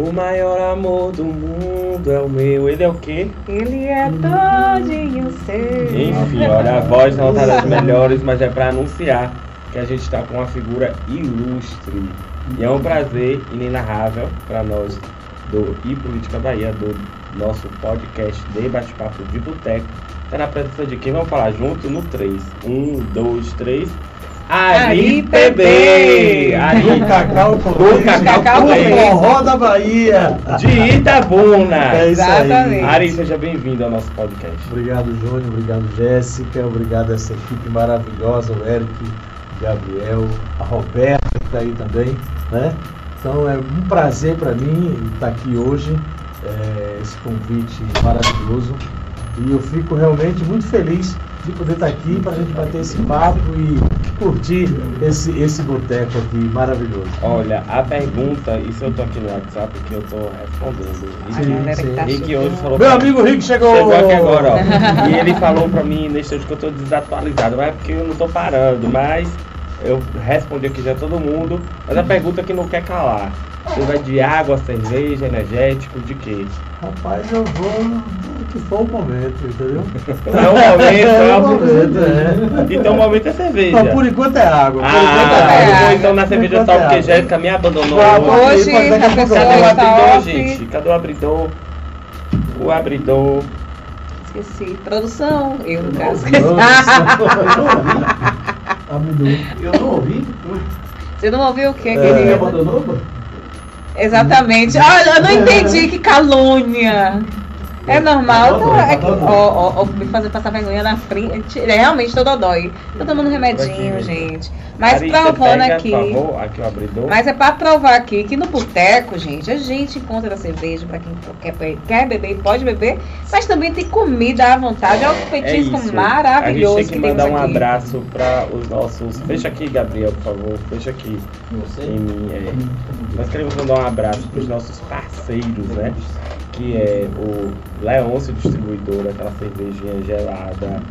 O maior amor do mundo é o meu. Ele é o quê? Ele é todinho seu. Enfim, olha, a voz não tá das melhores, mas é para anunciar que a gente está com uma figura ilustre. E é um prazer inenarrável para nós do E Política Bahia, do nosso podcast de bate-papo de boteco. Tá na presença de quem? Vamos falar junto no 3. 1, 2, 3. Ari PB! Do Cacau Leite, Cacau Leite. Forró da Bahia. de Itabuna! É isso aí. Exatamente. Ari, seja bem-vindo ao nosso podcast. Obrigado, Júnior. Obrigado, Jéssica. Obrigado a essa equipe maravilhosa, o Eric, o Gabriel, a Roberta que está aí também, né? Então é um prazer para mim estar aqui hoje, é, esse convite maravilhoso. E eu fico realmente muito feliz de poder estar aqui para a gente bater esse papo e curtir esse, esse boteco aqui maravilhoso. Olha, a pergunta, isso eu tô aqui no WhatsApp que eu tô respondendo. E que- galera que tá E que hoje falou Meu amigo Rick chegou! Chegou aqui agora, ó. E ele falou pra mim nesse hoje que eu tô desatualizado. Não é porque eu não tô parando, mas eu respondi aqui já todo mundo. Mas a pergunta que não quer calar. Você vai de água, cerveja, energético, de quê? Rapaz, eu vou que for o momento, entendeu? É o momento, é É o o momento, é. Então o momento é cerveja. Mas por enquanto é água. Por Ah, enquanto tá. é eu água. vou então na cerveja Por só é porque água. Jéssica me abandonou. Ah, hoje. Hoje a pessoa Cadê o abridor, off. gente? Cadê o abridor? O abridor. Esqueci. Produção, eu no caso. Abridor. Eu não ouvi. Você não ouviu o que, É. Ele me querido? abandonou? pô? Exatamente. Olha, eu não entendi que calúnia. É normal, Tá bom, tá? É tá que, bom. ó, ó, ó, me fazer passar vergonha na frente. É, realmente tô dodói. Tô tomando remedinho, Aqui. gente. Mas provando aqui. Favor, aqui o abridor. Mas é pra provar aqui que no boteco, gente, a gente encontra a cerveja pra quem quer, quer beber e pode beber, mas também tem comida à vontade. Olha o petisco É maravilhoso A gente tem que, temos mandar um aqui. abraço para os nossos. Fecha aqui, Gabriel, por favor. Fecha aqui Você? em mim. é. Nós queremos mandar um abraço para os nossos parceiros, né? Que é o Leôncio Distribuidor, aquela cervejinha gelada,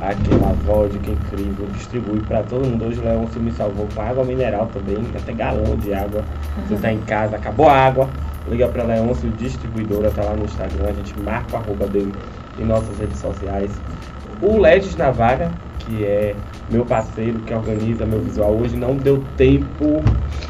aquela vodka incrível, distribui para todo mundo. Hoje o Leôncio me salvou com água mineral também, até galão de água. Você tá em casa, acabou a água, liga para Leôncio Distribuidora, tá lá no Instagram, a gente marca o arroba dele em nossas redes sociais. O Ledes Navalha, que é meu parceiro que organiza meu visual hoje, não deu tempo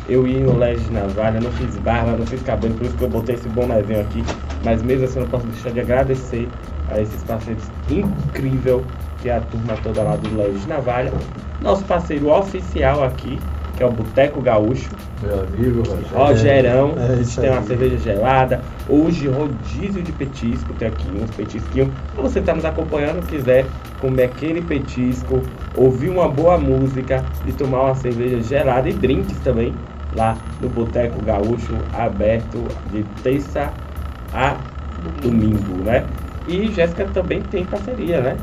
eu ir no Ledes Navalha, não fiz barba, não fiz cabelo, por isso que eu botei esse bonezinho aqui. Mas mesmo assim eu não posso deixar de agradecer a esses parceiros incrível que é a turma toda lá do Ledes Navalha. Nosso parceiro oficial aqui, que é o Boteco Gaúcho. Meu amigo, Rogerão, É a gente tem uma cerveja gelada. Hoje, rodízio de petisco, tem aqui uns petisquinhos. Se você está nos acompanhando, quiser comer aquele petisco, ouvir uma boa música e tomar uma cerveja gelada e drinks também, lá no Boteco Gaúcho, aberto de terça a domingo, né? E Jéssica também tem parceria, né?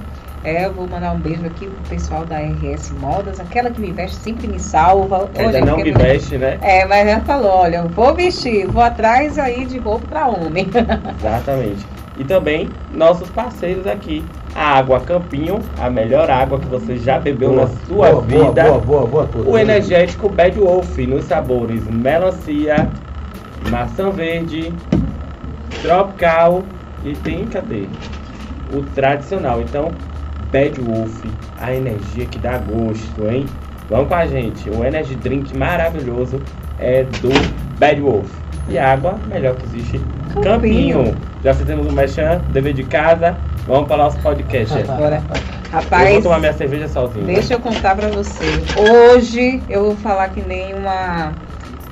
É, eu vou mandar um beijo aqui pro pessoal da RS Modas, aquela que me veste sempre me salva. Ainda Olha, não me veste, né? É, mas ela falou, olha, vou vestir, vou atrás aí de roupa pra homem. Exatamente. E também nossos parceiros aqui. A Água Campinho, a melhor água que você já bebeu na sua boa, vida. Boa, boa, boa, boa, O energético Bad Wolf nos sabores melancia, maçã verde, tropical e tem, cadê? O tradicional. Então, Bad Wolf, a energia que dá gosto, hein? Vamos com a gente. O Energy Drink maravilhoso é do Bad Wolf. E água, melhor que existe. Campinho. Campinho. Já fizemos um mechan, dever de casa. Vamos para o nosso podcast. Eu Agora, vou rapaz, tomar minha cerveja sozinho. deixa eu contar pra você. Hoje eu vou falar que nem uma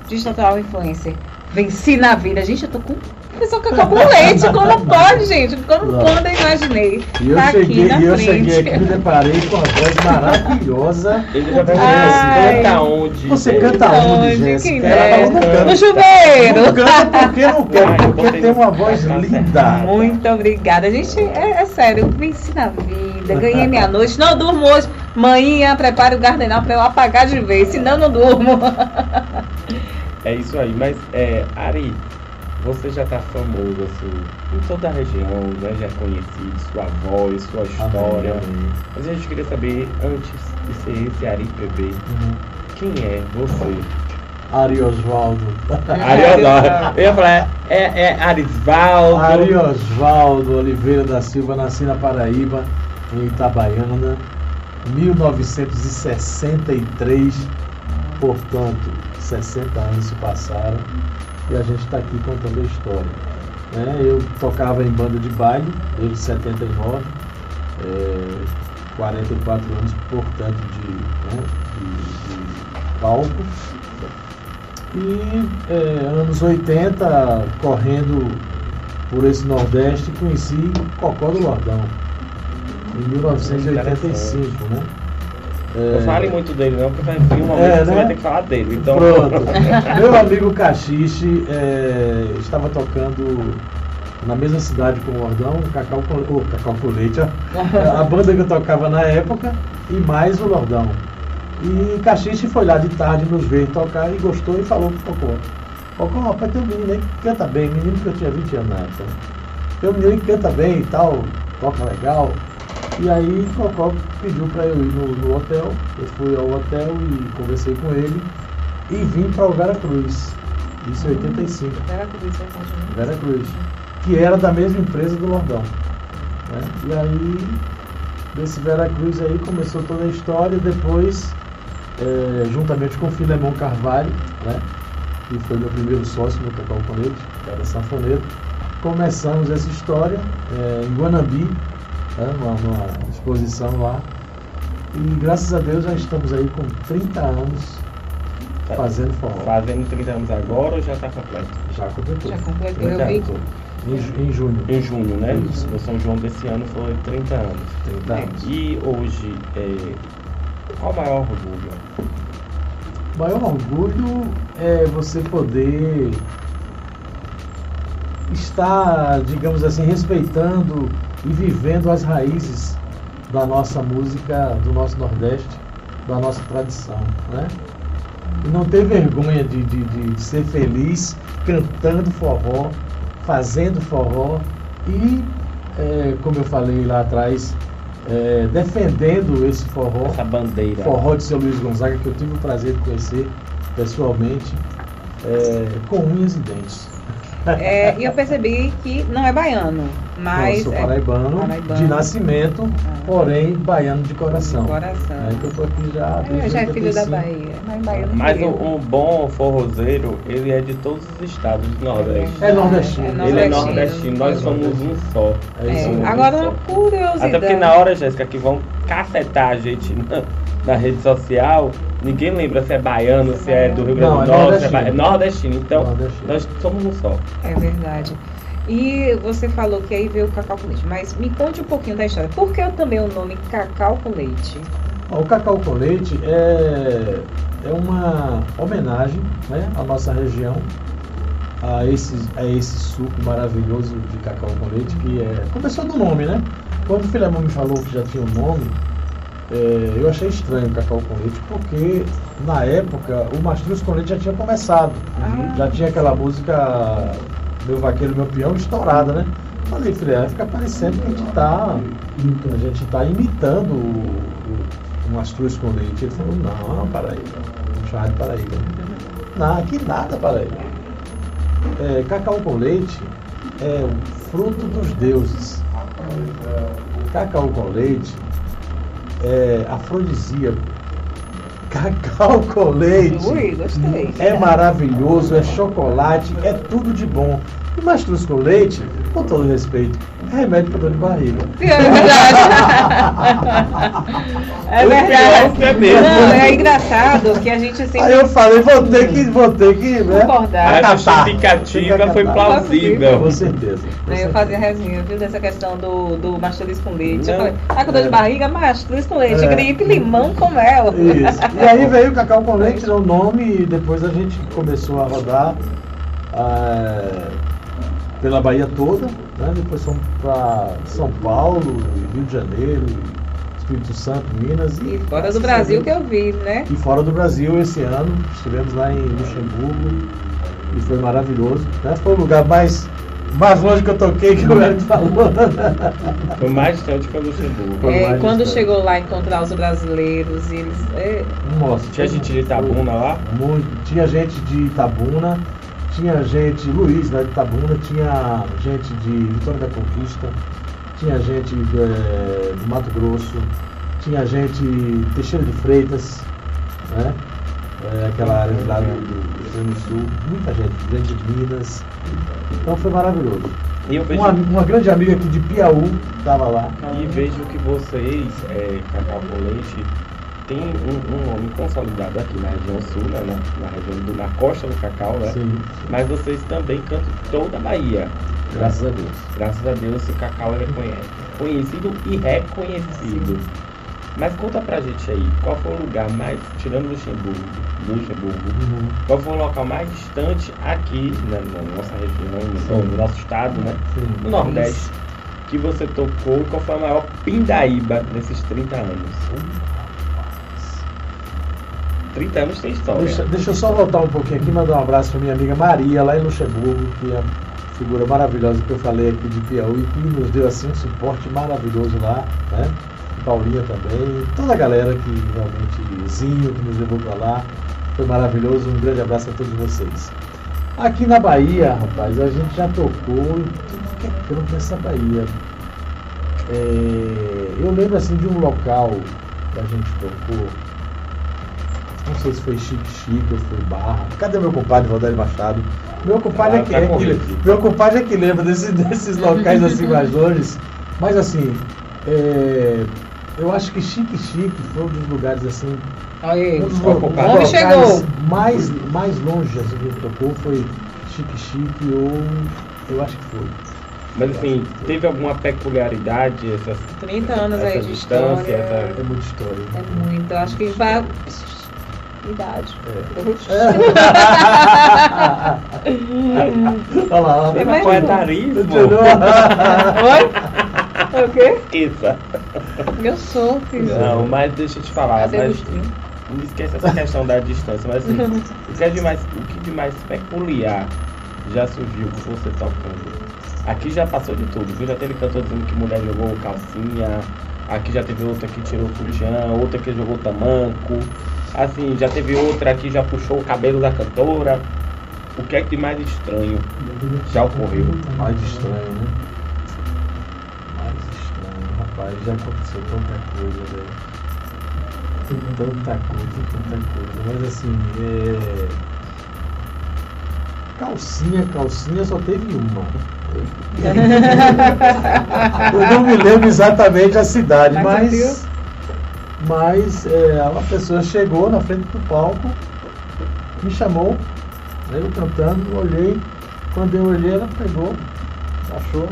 digital influencer. Venci na vida. Gente, eu tô com pessoa cacau com leite. Como pode, gente? Como Não. quando eu imaginei. E eu, tá aqui cheguei, na e eu frente. cheguei aqui e me deparei com uma voz maravilhosa. Ele já vai Ai. ver canta onde. Você canta Onde? onde, Jéssica? Quem Ela não canta. No chuveiro. Não canta porque não quer, porque tem uma voz Tá linda. Muito obrigada. Gente, é, é sério, eu venci na vida, ganhei minha noite. Não durmo hoje. Manhã, prepare o gardenal pra eu apagar de vez, senão não durmo. É isso aí, mas é, Ari, você já tá famoso assim em toda a região, né? Já é conhecido, sua voz, sua história. Mas a gente queria saber, antes de ser esse Ari PB, Uhum. quem é você? Ari Osvaldo. Ari Osvaldo. Eu ia falar, é, é Arisvaldo. Ari Osvaldo Oliveira da Silva, nasci na Paraíba, em Itabaiana, 1963, portanto, 60 anos se passaram e a gente está aqui contando a história. Né? Eu tocava em banda de baile desde 79, é, 44 anos, portanto, de, né, de, de palco. E é, anos 80, correndo por esse Nordeste, conheci Cocó do Lordão, em 1985, né? É... Não fale muito dele não, porque vai vir uma é, né? você vai ter que falar dele. Então... Pronto. Meu amigo Caxixe é, estava tocando na mesma cidade com o Lordão, o Cacau, oh, Cacau com Leite, a banda que eu tocava na época, e mais o Lordão. E Caxixe foi lá de tarde nos ver tocar e gostou e falou pro Cocó. Cocó, rapaz, tem um menino aí que canta bem, menino que eu tinha 20 anos na época. Tem um menino que canta bem e tal, toca legal. E aí Cocó pediu para eu ir no, no, hotel. Eu fui ao hotel e conversei com ele e vim para o Vera Cruz. Isso em 85. Vera Cruz, é Vera Cruz. Que era da mesma empresa do Lordão. Né? E aí, desse Vera Cruz aí começou toda a história. Depois é, juntamente com Filemon Carvalho, né, que foi meu primeiro sócio no Cacau com Leite, que era sanfoneiro. Começamos essa história é, em Guanambi, né, numa, numa, exposição lá. E graças a Deus já estamos aí com 30 anos fazendo forró. Fazendo 30 anos agora ou já está completo? Já completou. Já completou, eu vi. Em, em, junho. Em junho, né? Isso. No São João desse ano foi 30 anos. 30 anos. E hoje, é, qual o maior orgulho? O maior orgulho é você poder estar, digamos assim, respeitando e vivendo as raízes da nossa música, do nosso Nordeste, da nossa tradição, né? E não ter vergonha de, de, de ser feliz cantando forró, fazendo forró e, é, como eu falei lá atrás, é, defendendo esse forró. Essa bandeira. Forró de seu Luiz Gonzaga, que eu tive o prazer de conhecer pessoalmente, é, com unhas e dentes. É, e eu percebi que não é baiano, mas. Eu sou paraibano, é paraibano. de nascimento, ah. porém baiano de coração. De coração. É que eu tô aqui já. É, já é filho da Bahia. Mas, baiano mas um, um, bom forrozeiro, ele é de todos os estados do Nordeste. É, nordestino. É ele é nordestino, nós somos um só. É, é Agora, uma curiosidade. Até porque na hora, Jéssica, que vão cacetar a gente na, na rede social Ninguém lembra se é baiano, se é do Rio Grande do é Norte, se é, é nordestino. Então, nordestino. nós somos um só. É verdade. E você falou que aí veio o cacau com leite, mas me conte um pouquinho da história. Por que também o nome cacau com leite? O cacau com leite é, é uma homenagem né, à nossa região, a esse, a esse suco maravilhoso de cacau com leite, que é. Começou do nome, né? Quando o Filemão me falou que já tinha um nome, é, eu achei estranho o cacau com leite, porque na época o Mastruz com leite já tinha começado. Ah. Já tinha aquela música Meu Vaqueiro, Meu Peão estourada, né? Falei, filho, vai ficar parecendo que a gente está a gente tá imitando o, o, o Mastruz com leite. Ele falou, não, Paraíba, não chama de Paraíba. Não, aqui nada Paraíba. É, cacau com leite é o fruto dos deuses. Cacau com leite é afrodisíaco. Cacau com leite. Ui, gostei. É maravilhoso, é chocolate, é tudo de bom. E mastruz com leite, com todo respeito, remédio para dor de barriga. É verdade. é verdade. É, mesmo. Não, é engraçado que a gente sempre. Aí eu falei, vou ter que, vou ter que, né? Concordar. A justificativa foi plausível. Com certeza. Com eu fazia resenha, viu, dessa questão do, do mastruz com leite. Não. Eu falei, tá com dor de é. barriga, mastruz com leite, é. gripe, limão com mel. Isso. E aí veio o cacau com leite, o nome, e depois a gente começou a rodar. É pela Bahia toda, né? depois fomos para São Paulo, Rio de Janeiro, Espírito Santo, Minas. E, e fora do Brasil que eu vi, né? E fora do Brasil esse ano, estivemos lá em Luxemburgo e foi maravilhoso. Né? Foi o lugar mais mais longe que eu toquei que o Eric falou. Foi mais distante que o Luxemburgo. É, quando distante. chegou lá encontrar os brasileiros, e eles. é, Nossa, Tinha gente de Itabuna lá? Muito. Tinha gente de Itabuna, tinha gente, Luiz, né, de Itabuna, tinha gente de Vitória da Conquista, tinha gente eh, do Mato Grosso, tinha gente de Teixeira de Freitas, né? eh, aquela área lá do, do, do Rio Grande do Sul, muita gente, gente de Minas. Então foi maravilhoso. Eu vejo, Uma, uma grande amiga aqui de Piauí estava lá. e vejo que vocês, é, Cacau com Leite, tem um, um nome consolidado aqui na região sul, né, na, na região do, na costa do Cacau, né? Sim, Mas vocês também cantam toda a Bahia. graças a Deus. Graças a Deus o Cacau é conhe- conhecido e reconhecido. Mas conta pra gente aí, qual foi o lugar mais, tirando Luxemburgo, Luxemburgo, Uhum. qual foi o local mais distante aqui na, na nossa região, no, no nosso estado, né? Sim. No Nordeste, que você tocou e qual foi a maior pindaíba nesses 30 anos? 30 anos tem história. Deixa, deixa eu só voltar um pouquinho aqui mandar um abraço para minha amiga Maria, lá em Luxemburgo, que é figura maravilhosa que eu falei aqui de Piauí, que nos deu assim um suporte maravilhoso lá, né? Paulinha também, toda a galera que realmente, Zinho, que nos levou para lá, foi maravilhoso. Um grande abraço a todos vocês. Aqui na Bahia, rapaz, a gente já tocou em tudo que é canto nessa Bahia. É, eu lembro assim de um local que a gente tocou, não sei se foi Chique Chique ou foi Barra. Cadê meu compadre Valdir Machado? Meu compadre é Ah, que, tá é que, meu compadre é que lembra desse- desses locais assim mais longe. Mas assim, é, eu acho que Chique Chique foi um dos lugares assim. Olha aí. Um dos locais chegou? Mais, mais longe assim, que a gente tocou foi Chique Chique ou. Eu acho que foi. Mas assim, teve alguma peculiaridade essas 30 anos aí essa de distância, história. essa- É muita história. É muito. Eu acho que vai. Idade. Olha lá, É mais poetarismo. Oi? O quê? Esqueça. Eu sou, filho. Não, mas deixa eu te falar, Cadê mas não esquece essa questão da distância, mas assim, o que, é de mais, o que de mais peculiar já surgiu com você tocando? Aqui já passou de tudo, viu? Já teve cantor dizendo que mulher jogou calcinha, aqui já teve outra que tirou sutiã, outra que jogou tamanco, assim, já teve outra que já puxou o cabelo da cantora. O que é que de mais estranho já ocorreu? Mais estranho, né? Mais estranho, rapaz, já aconteceu tanta coisa, velho. Tanta coisa, tanta coisa. Mas assim, é. Calcinha, calcinha só teve uma. Eu não me lembro exatamente a cidade, Mas mas. É, uma pessoa chegou na frente do palco, me chamou, eu cantando, olhei. Quando eu olhei, ela pegou, achou,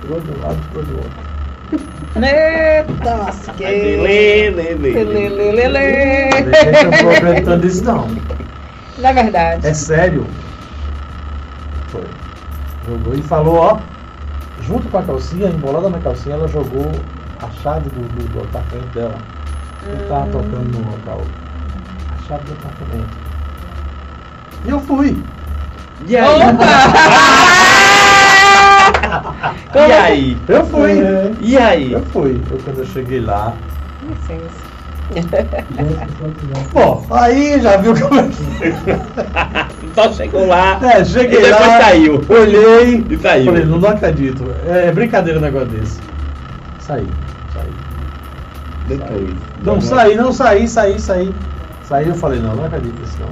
tirou de um lado, tirou do outro. Eita, lasquei. Lê, lê, lê. Lê, lê, lê, lê. Ninguém comprou acreditando nisso, não. Na verdade. É sério. Foi. Jogou e falou, ó, junto com a calcinha, embolada na calcinha, ela jogou a chave do, do, do apartamento dela. Eu tava tocando no local. A chave do apartamento. E eu fui. E aí? Como E aí? Eu fui. E aí? Eu fui. Eu, quando eu cheguei lá. Licença. Bom, aí já viu como é que. Só chegou lá. É, cheguei E depois lá. saiu. Olhei. E saiu. Falei, não, não acredito. É, é brincadeira um negócio desse. Saí. Saí. Depois. Não, saí, não saí, saí, saí. Saí, eu falei, não, não acredito nisso não.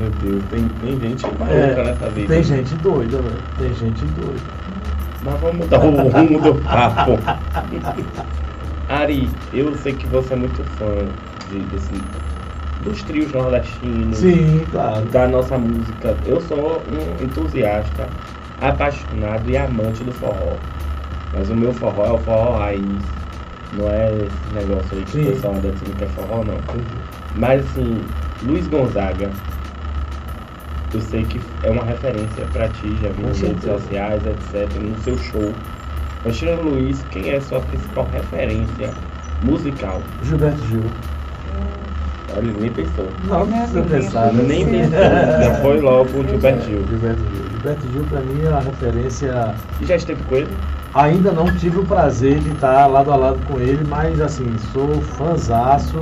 Meu Deus, tem, tem gente maluca É, nessa vida. tem gente doida, velho. Tem gente doida. Mas vamos mudar o rumo do papo. Ari, eu sei que você é muito fã de, desse, dos trios nordestinos, Sim, claro. da nossa música. Eu sou um entusiasta, apaixonado e amante do forró. Mas o meu forró é o forró raiz. Não é esse negócio aí que Sim. o pessoal anda dizendo que é forró, não. Mas assim, Luiz Gonzaga, eu sei que é uma referência pra ti, já vi nas redes sociais, etc, no seu show. Mas tirando Luiz, quem é a sua principal referência musical? Gilberto Gil. Olha, nem pensou. Não, não precisa pensar. né? Nem pensou. Já foi logo o Gilberto Gil. Gilberto Gil. Gilberto Gil, pra mim, é uma referência. E já esteve com ele? Ainda não tive o prazer de estar lado a lado com ele, mas assim, sou fãzaço.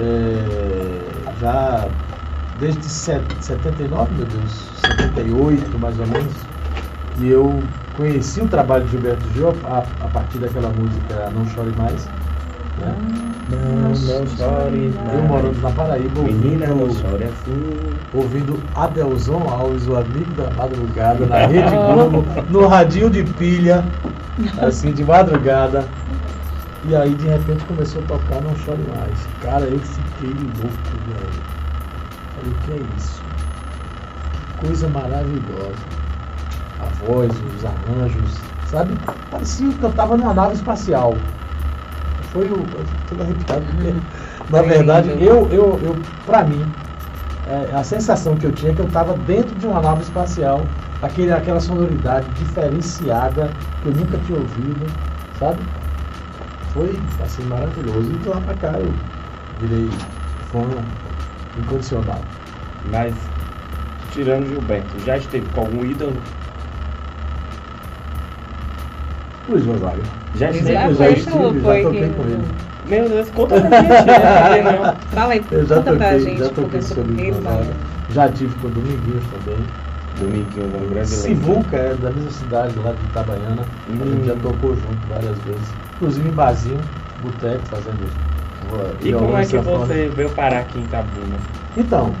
é, já desde set- 79, meu Deus, 78 mais ou menos, que eu conheci o trabalho de Gilberto Gil a, a partir daquela música Não Chore Mais. né? Não, não chore Eu morando na Paraíba, Menina, não ouvindo, chore assim. ouvindo Adelson Alves, o amigo da madrugada, na Rede Globo, no radinho de pilha, assim, de madrugada. E aí, de repente, começou a tocar Não Chore Mais. Cara, eu fiquei louco, velho. Falei, o que é isso? Que coisa maravilhosa. A voz, os arranjos, sabe? Parecia que eu tava numa nave espacial. Foi o. todo arrepiado, na verdade, eu, eu, eu, pra mim, é, a sensação que eu tinha é que eu estava dentro de uma nave espacial, aquele, aquela sonoridade diferenciada que eu nunca tinha ouvido, sabe? Foi assim maravilhoso. E de lá pra cá eu virei fã incondicional. Mas, tirando Gilberto, já esteve com algum ídolo? Luiz Gonzaga. Já foi, já falou, estive, foi já toquei que- com ele. Meu Deus, conta pra gente. né? não. Fala aí, Eu já conta pra toquei, gente já toquei com o sobre ele. Maria. Já tive com o Dominguinhos também. Dominguinhos, um grande Sivuca é da mesma cidade, lá de Itabaiana. A Hum. gente já tocou junto várias vezes. Inclusive em barzinho, boteco, fazendo uh, E como é que você veio parar aqui em Itabuna? Então,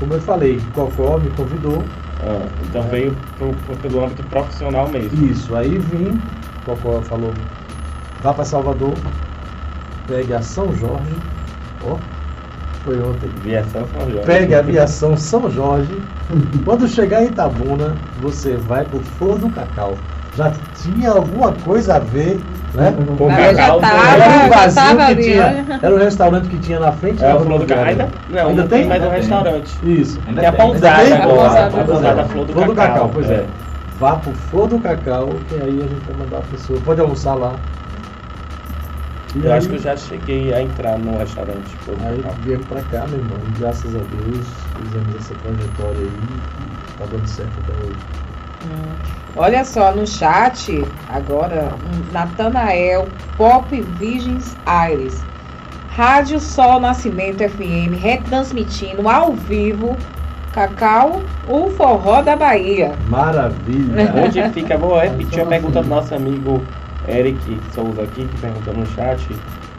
como eu falei, Cocó me convidou. Ah, então É. veio pro, pro- pelo âmbito profissional mesmo. Isso, aí vim, Cocó falou, vá para Salvador, pegue a São Jorge. Ó, foi ontem. Viação São Jorge. Pegue a aviação São Jorge. Quando chegar em Itabuna, você vai pro Flor do Cacau. Já tinha alguma coisa a ver, né? Com já Cacau, tava, Era um tava que ali, tinha. olha. Era um restaurante que tinha na frente É da o Flor do Cacau. rodoviária. Ainda, não, Ainda não tem, tem? mais um Ainda restaurante. Isso. Ainda Tem a pousada Ainda agora. A pousada. Flor do Flor do Cacau. Cacau, pois é. Vá pro Flor do Cacau, que aí a gente vai mandar a pessoa. Pode almoçar lá. E Eu aí, acho que eu já cheguei a entrar no restaurante Flor do Aí Cacau. viemos pra cá, meu irmão. E graças a Deus, fizemos essa trajetória aí. e Tá dando certo até hoje. Hum. Olha só, no chat, agora, um Natanael Pop Virgens Aires. Rádio Sol Nascimento FM, retransmitindo ao vivo Cacau, o forró da Bahia. Maravilha! Onde fica? Vou repetir a pergunta do nosso amigo Eric Souza aqui, que perguntou no chat.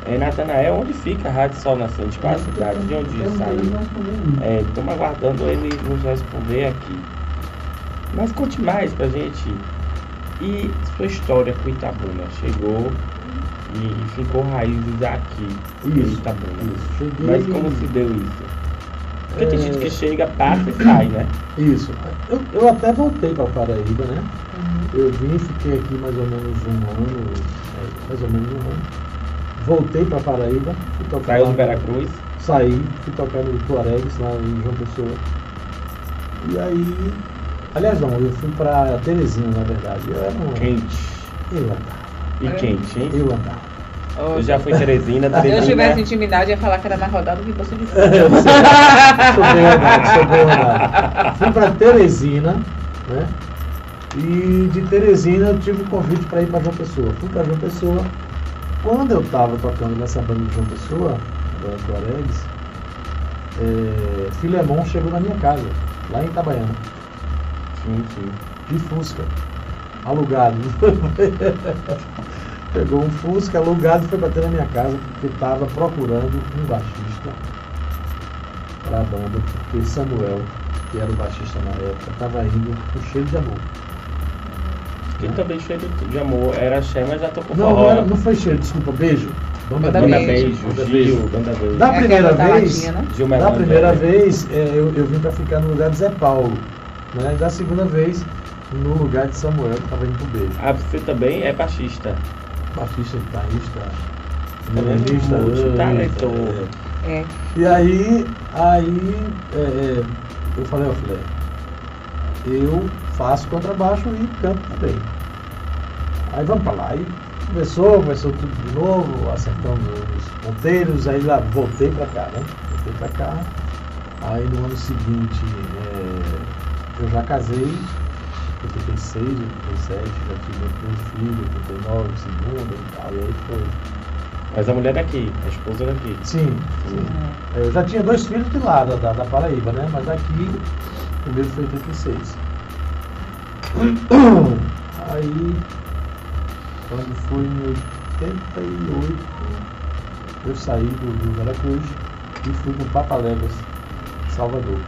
É, Natanael, onde fica a Rádio Sol Nascente? Qual é a cidade? De onde saiu? Estamos aguardando ele nos responder aqui. Mas conte mais pra gente. E sua história com Itabuna? Chegou e ficou raízes aqui em Isso, Itabuna. Isso. Mas como se deu isso? Porque tem gente que chega, passa e sai, né? Isso. Eu, eu até voltei para Paraíba, né? Eu vim, fiquei aqui mais ou menos um ano, é, mais ou menos um ano. Voltei para Paraíba, fui tocar Saiu lá Veracruz. Saí, fui tocar no Tuaregs, lá em João Pessoa. E aí. Aliás, não, eu fui para Teresina, na verdade. Eu era um. Quente. Eu andava. E quente, hein? Eu andava. Eu já fui em Teresina, Se eu Teresina. tivesse intimidade, ia falar que era na rodada do Bolsa de Fogo. Eu sei. Sou bem andado, sou bem. Fui para Teresina, né? E de Teresina eu tive o convite para ir para João Pessoa. Fui para João Pessoa. Quando eu estava tocando nessa banda de João Pessoa, da Tuaregs, é, Filemon chegou na minha casa, lá em Itabaiana, Sim, sim. de Fusca, alugado. Pegou um Fusca alugado e foi bater na minha casa porque estava procurando um baixista para a banda, porque Samuel, que era o baixista na época, estava indo com cheiro de amor. E também cheio de amor. Era Xé, mas já tocou Não, forró. não, era- não foi cheiro, desculpa, beijo. Banda Banda Beijo. Beijo, Banda Gil, Beijo. Banda Beijo. Da É primeira aquela da vez, latinha, né? Da primeira vez é, eu, eu vim para ficar no lugar de Zé Paulo. Né? E da segunda vez, no lugar de Samuel, que estava indo pro beijo. Ah, você também é baixista. Baixista, guitarrista, violonista, multitalentoso. é. É. E aí, aí é, é, eu falei, ó filé, eu faço contrabaixo e canto também. Aí vamos pra lá. Aí começou, começou tudo de novo, acertamos os ponteiros, aí lá voltei pra cá, né? voltei para cá. Aí no ano seguinte é, eu já casei, 86, 87, já tive primeiro filho, 89, segundo aí foi. Mas a mulher daqui, a esposa daqui. Sim, sim. É, Eu já tinha dois filhos de lá, da, da, da Paraíba, né? Mas aqui, o primeiro foi em 86. Aí, quando foi em 88, eu saí do Rio Veracruz e fui para Papaléguas, Salvador,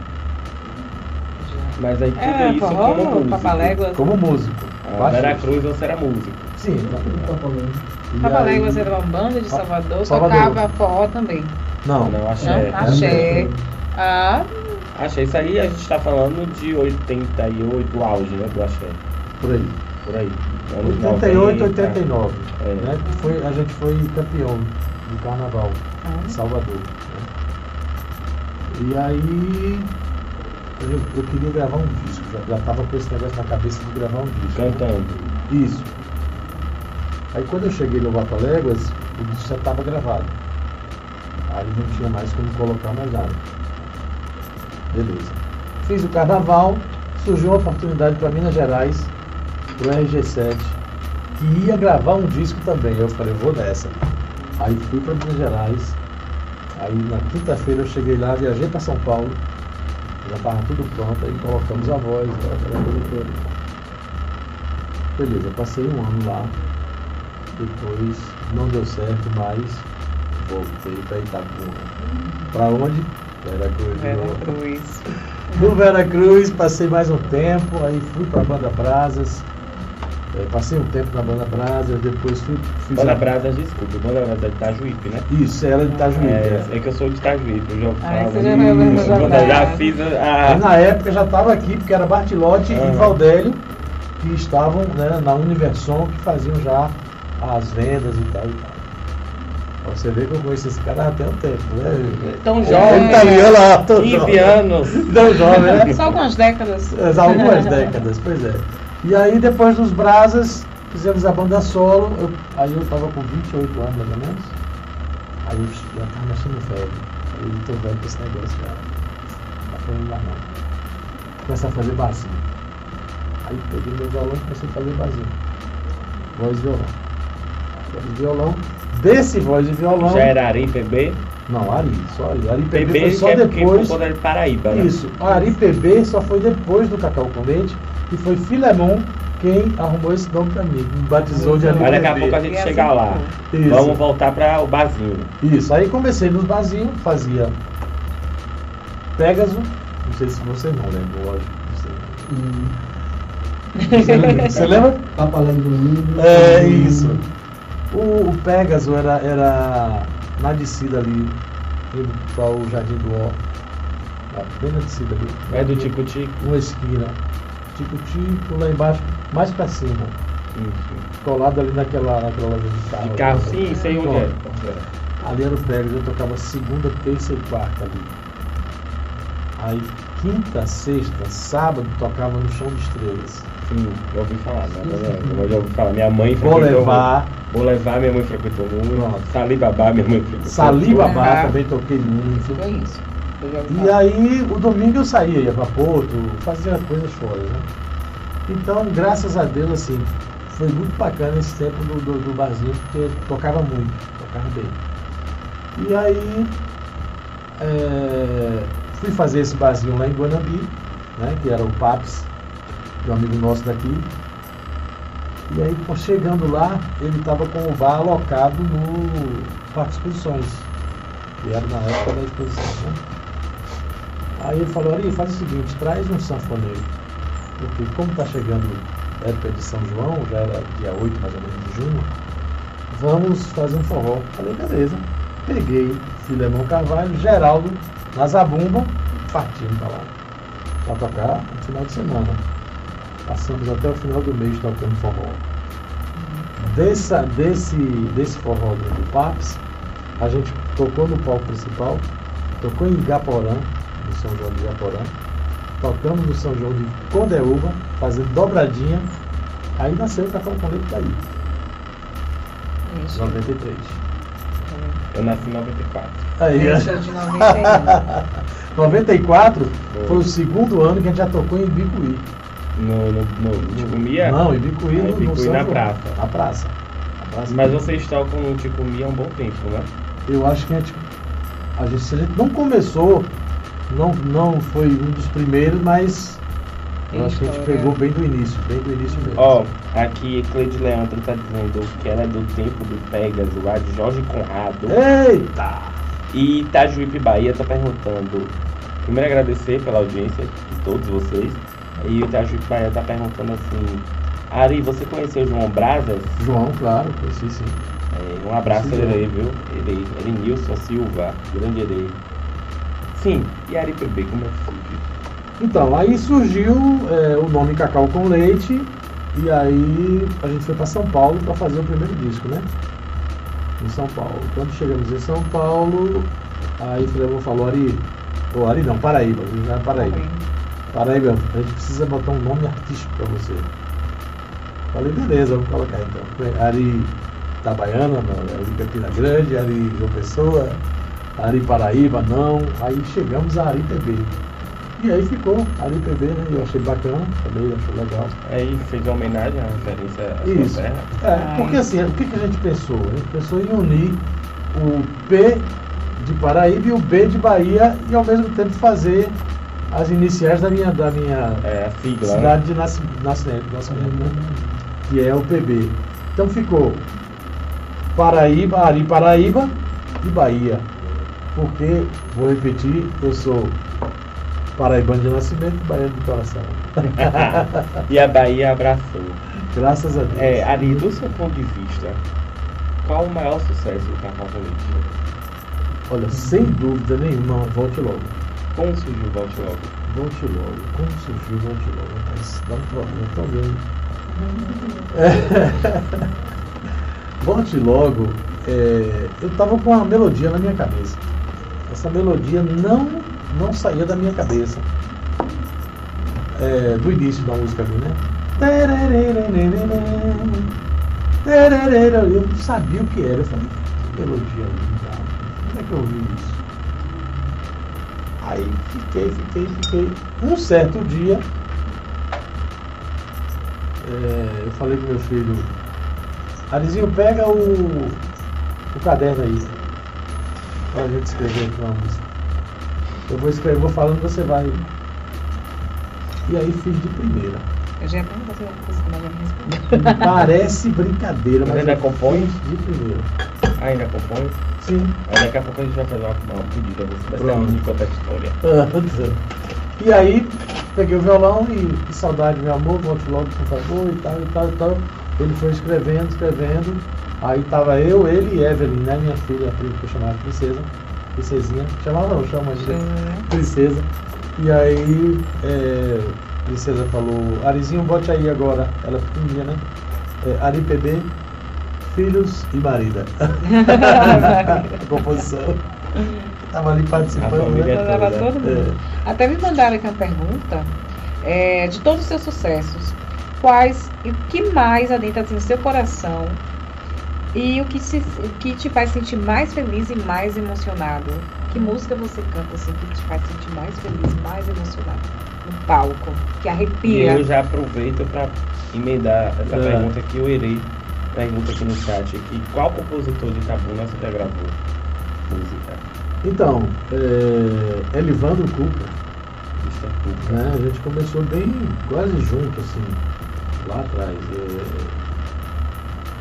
Mas aí tudo É, isso forró, como músico. Como músico. Ah. Veracruz você era músico. Sim. Papaléguas era uma banda de Salvador, Salvador. tocava forró também. Não, Não, axé. Não? Axé. Ah, Axé, isso aí a gente tá falando de 88, o auge, né, do axé. por aí. Por aí. Anos 88, 90. 89. É. Né? que Foi, a gente foi campeão do carnaval em Salvador. né? E aí eu, eu queria gravar um disco, já, já tava com esse negócio na cabeça de gravar um disco. Cantando. Isso. Aí quando eu cheguei no Vapaléguas, o disco já estava gravado. Aí não tinha mais como colocar mais nada. Beleza. Fiz o carnaval, surgiu uma oportunidade para Minas Gerais, pro RG7, que ia gravar um disco também. Eu falei, vou nessa. Aí fui para Minas Gerais. Aí na quinta-feira eu cheguei lá, viajei para São Paulo. Já estava tudo pronto, aí colocamos a voz, aquela coisa toda. Beleza, passei um ano lá. Depois não deu certo mais. Voltei para Itapuna. Para onde? Veracruz. Veracruz. No Veracruz, passei mais um tempo, aí fui para Banda Brasas. É, passei um tempo na Banda Brasas, depois fui, fiz Banda a- Brasas, desculpa, Banda Brasas é de Itajuípe, né? Isso, era de Itajuípe. É, é. é que eu sou de Itajuípe, eu já ouvi Ah, você já Banda já fiz Aí, a... na época já estava aqui, porque era Bartilotti e Valdélio, que estavam né, na Universom, que faziam já as vendas e tal e tal. Você vê que eu conheço esse cara até um tempo, né? Tão Ele jovem, tá ali, olha lá, tão 15 jovem. anos. Tão jovem, né? Só algumas décadas. É, algumas décadas, pois é. E aí depois dos Brasas, fizemos a banda solo, eu- aí eu tava com 28 anos mais ou menos. Aí eu já tava mexendo velho. Aí eu tô velho com esse negócio. Não tá falando mais não. Começar a fazer barzinho. Aí peguei meu violão e comecei a fazer barzinho. Voz e violão. Voz e violão. Desse voz e violão. Já era Ari PB. Não, Ari, só Ari. Ari PB, PB foi só é depois. Paraíba, né? Isso, Ari PB só foi depois do Cacau com Leite e foi Filemon quem arrumou esse nome pra mim, me batizou de Ari Mas daqui a pouco a gente chega lá. Isso. Vamos voltar para o barzinho. Isso, aí comecei nos barzinhos, fazia Pégaso, não sei se você não lembra, lógico. Você, você lembra? Papalém domingo. É isso. O, o Pégaso era, era na descida ali, indo para o Jardim do Ó, bem na descida ali. É do Tico Tico. uma esquina, tico-tico, lá embaixo, mais pra cima, colado ali naquela, naquela loja de carro. De carro, sim, sei onde é. Ali era o Pegas, eu tocava segunda, terça e quarta ali. Aí quinta, sexta, sábado tocava no Chão de Estrelas. Sim, eu ouvi falar, né? Eu já ouvi falar. Minha mãe Vou frequentou levar. muito. Vou levar, minha mãe frequentou muito. Pronto. Salibabá, minha mãe frequentou. Salibabá também toquei muito. Foi isso. E aí, o domingo eu saía, ia pra Porto, fazia coisas fora, né? Então, graças a Deus, assim, foi muito bacana esse tempo do, do, do barzinho, porque tocava muito, tocava bem. E aí, é, fui fazer esse barzinho lá em Guanambi, né? Que era o Paps, de um amigo nosso daqui. E aí, chegando lá, ele estava com o bar alocado no Parque Exposições, que era na época da exposição, né? Aí ele falou, Ari, faz o seguinte, traz um sanfoneiro. Porque como está chegando a época de São João, já era dia 8 mais ou menos de junho, vamos fazer um forró. Falei, beleza. Peguei Filemão Carvalho, Geraldo, na Zabumba, partindo para lá. Para tocar no final de semana. Passamos até o final do mês tocando forró. Desse, desse forró do, Paps, a gente tocou no palco principal, tocou em Igaporã, no São João de Igaporã, tocamos no São João de Condeúba, fazendo dobradinha, aí nasceu o Cacau com Leite daí, Isso. 93. Eu nasci em 94. Aí, Eu sou de 91. 94 foi o segundo ano que a gente já tocou em Ibicuí. No, no, no Ticumia? Não, Ibicuí, Ah, no, Ibicuí no na praça. Na praça. Na praça. Mas vocês tocam no Ticumia há um bom tempo, né? Eu acho que a gente, a gente, se a gente não começou, não, não foi um dos primeiros, mas eu acho que a gente história. pegou bem do início, bem do início mesmo. Ó, aqui Cleide Leandro tá dizendo que ela é do tempo do Pegasus, lá de Jorge Conrado. Eita! E Itajuípe Bahia tá perguntando. Primeiro agradecer pela audiência de todos vocês. E o Itajuípe Bahia tá perguntando assim. Ari, você conheceu João Brazas? João, claro, conheci sim. É, um abraço ele, viu? Ele, Elenilson Silva, grande Erei. Sim, e Ari PB, como é? Então, aí surgiu é, o nome Cacau com Leite, e aí a gente foi para São Paulo para fazer o primeiro disco, né? Em São Paulo. Quando chegamos em São Paulo, aí o Filevão falou, Ari, ou Ari não, Paraíba, a gente vai Paraíba. Paraíba, a gente precisa botar um nome artístico para você. Falei, beleza, vamos colocar então. Ari Itabaiana, não, Ari Campina Grande, Ari João Pessoa, Ari Paraíba, não. Aí chegamos a Ari PB. E aí ficou Ari PB, né? Eu achei bacana, também achei legal. Aí fez uma homenagem à referência à Isso. terra. É, porque assim, o que, que a gente pensou? A gente pensou em unir o P de Paraíba e o B de Bahia e ao mesmo tempo fazer as iniciais da minha, da minha É, né? cidade de nasci- nascimento, nascimento, né? que é o PB. Então ficou Paraíba, Ari Paraíba e Bahia. Porque, vou repetir, eu sou paraibano de nascimento e baiano de coração. e a Bahia abraçou. Graças a Deus. É, Ari, do seu ponto de vista, qual o maior sucesso do com Leite? Olha, sem dúvida nenhuma, volte logo. Como surgiu Volte Logo? Volte logo. Como surgiu volte logo? Mas dá um problema tão grande. É. Volte logo. é, eu tava com uma melodia na minha cabeça. Essa melodia não, não saía da minha cabeça. É, do início da música ali, né? Eu não sabia o que era. Eu falei, que melodia linda. Como é que eu ouvi isso? Aí fiquei, fiquei, fiquei. Um certo dia, é, eu falei pro meu filho, Arizinho, pega o, o caderno aí. Pra gente escrever aqui uma música. Eu vou escrever, vou falando, você vai. E aí fiz de primeira. Eu já ia perguntar se eu conseguir mais me responder. Parece brincadeira, mas Ainda compõe? fiz de primeira. Ainda compõe? Sim. Aí daqui a pouco a gente vai fazer uma, uma pedida, você vai de contar a história. E aí, peguei o violão e que saudade, meu amor, volte logo, por favor, e tal, e tal, e tal. Ele foi escrevendo, escrevendo. Aí tava eu, ele e Evelyn, né? Minha filha, a prima que eu chamava de princesa. Princesinha. Chamava não, chama de princesa. E aí, é, a princesa falou, Arizinho, bote aí agora. Ela é pequenininha, né? É, Ari PB, filhos e marida. a composição. Tava ali A participando, né? Mandava toda. todo mundo. Até me mandaram aqui uma pergunta. é, de todos os seus sucessos, quais e o que mais adentra assim, no seu coração e o que, se, o que te faz sentir mais feliz e mais emocionado? Que música você canta assim que te faz sentir mais feliz e mais emocionado no palco? Que E arrepia? eu já aproveito para emendar essa É. pergunta que o Erei pergunta aqui no chat, que qual compositor de Itabuna você já gravou música? Então, é, Elivandro Cuca, Lista pública. né? A gente começou bem quase junto, assim, lá atrás. É,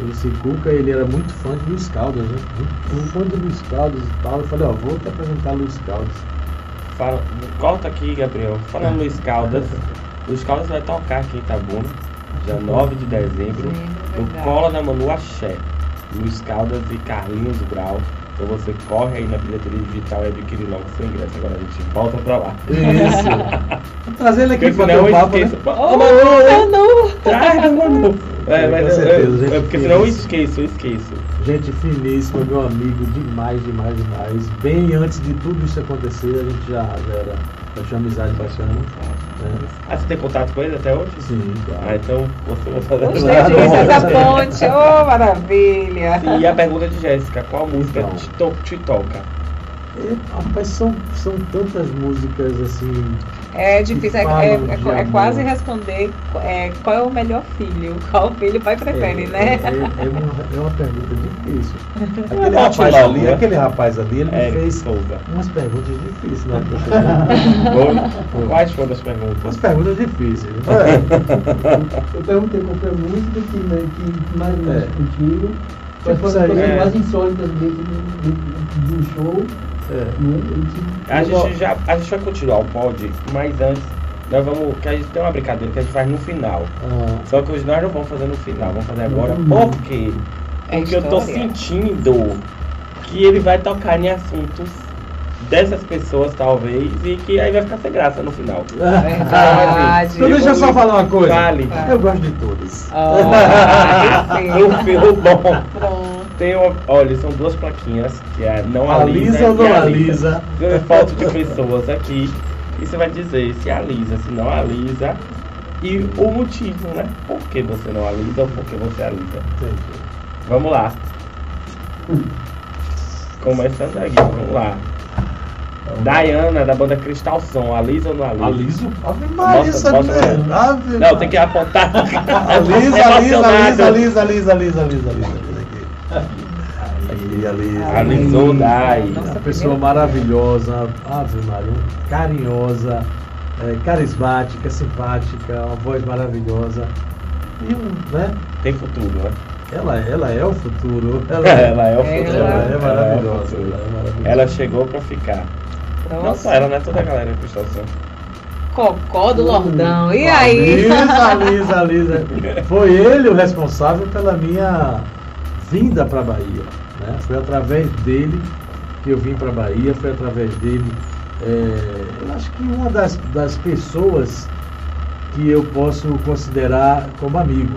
esse Cuca, ele era muito fã de Luiz Caldas, né? Muito, fã de Luiz Caldas e tal. Eu falei, ó, vou te apresentar Luiz Caldas. Fala, corta aqui, Gabriel. Fala Luiz Caldas. Luiz Caldas vai tocar aqui em Itabuna, dia 9 de dezembro, Sim, no. Cola da Manu Axé. Luiz Caldas e Carlinhos Grau. Então você corre aí na bilheteria digital e adquire logo seu ingresso. Agora a gente volta pra lá. Isso. Vou trazer ele aqui Porque ter eu um papo, né? Oh, Ô, Manu, não, não. Traz Manu. É, mas com eu, certeza, eu- gente é porque senão eu esqueço, eu esqueço. Gente finíssima, meu amigo, demais, demais, demais. Bem antes de tudo isso acontecer, a gente já, já era. Já tinha amizade bacana. né? Ah, você tem contato com ele até hoje? Sim, Ah, claro. então você vai fazer Claro. disso, essa ponte. Ô, maravilha. E a pergunta de Jéssica, qual música Então. te, to- te toca? E, rapaz, são, são tantas músicas assim. É difícil, é, é- é- é quase responder é, qual é o melhor filho, qual filho o pai prefere, é, né? É, é uma, é uma pergunta difícil. Aquele É rapaz ali, né? aquele rapaz ali, ele me fez Souza. umas perguntas difíceis na. Foi? Quais foram as perguntas? Umas perguntas difíceis. Eu perguntei qual foi a música que, né, que mais mexe contigo. Tipo Quais foram as coisas mais insólitas dentro do, do, do show. É. A gente já a gente vai continuar o pod, mas antes nós vamos. Que a gente tem uma brincadeira que a gente faz no final. Ah, Só que hoje nós não vamos fazer no final, vamos fazer agora. Uhum. Por quê? É Porque eu tô sentindo que ele vai tocar em assuntos dessas pessoas, talvez, e que aí vai ficar sem graça no final. Verdade. Então deixa eu só falar uma coisa. Fale. Eu gosto de todas. Ah, Um filme bom. Pronto. Tem uma, olha, são duas plaquinhas, que é não alisa, Alisa ou não alisa? Foto de pessoas aqui e você vai dizer se alisa, se não alisa e o motivo, né? Por que você não alisa ou por que você alisa. Entendi. Vamos lá. Começando aqui, vamos lá. Dayana, da banda Cristal Som, alisa ou não alisa? Aliso? Ave Maria, é- pra Ave Não, tem que apontar. Alisa, alisa, alisa, alisa, alisa, alisa, alisa, alisa. Aqui, alisa. Alisou, Day. Nossa, Uma pessoa maravilhosa, Ave Maria, carinhosa, é, carismática, simpática, uma voz maravilhosa. E um, né? Tem futuro, né? Ela, ela é o futuro. Ela, Ela é o futuro. ela é Ela maravilhosa. futuro. Ela é maravilhosa. Ela chegou pra ficar. Não Nossa. só ela, né? Toda a galera Cristal Som. Cocó do Lordão. E aí? Alisa, alisa, alisa. Foi ele o responsável pela minha vinda para Bahia. Né? Foi através dele que eu vim para Bahia, foi através dele. é, eu acho que uma das, das pessoas que eu posso considerar como amigo.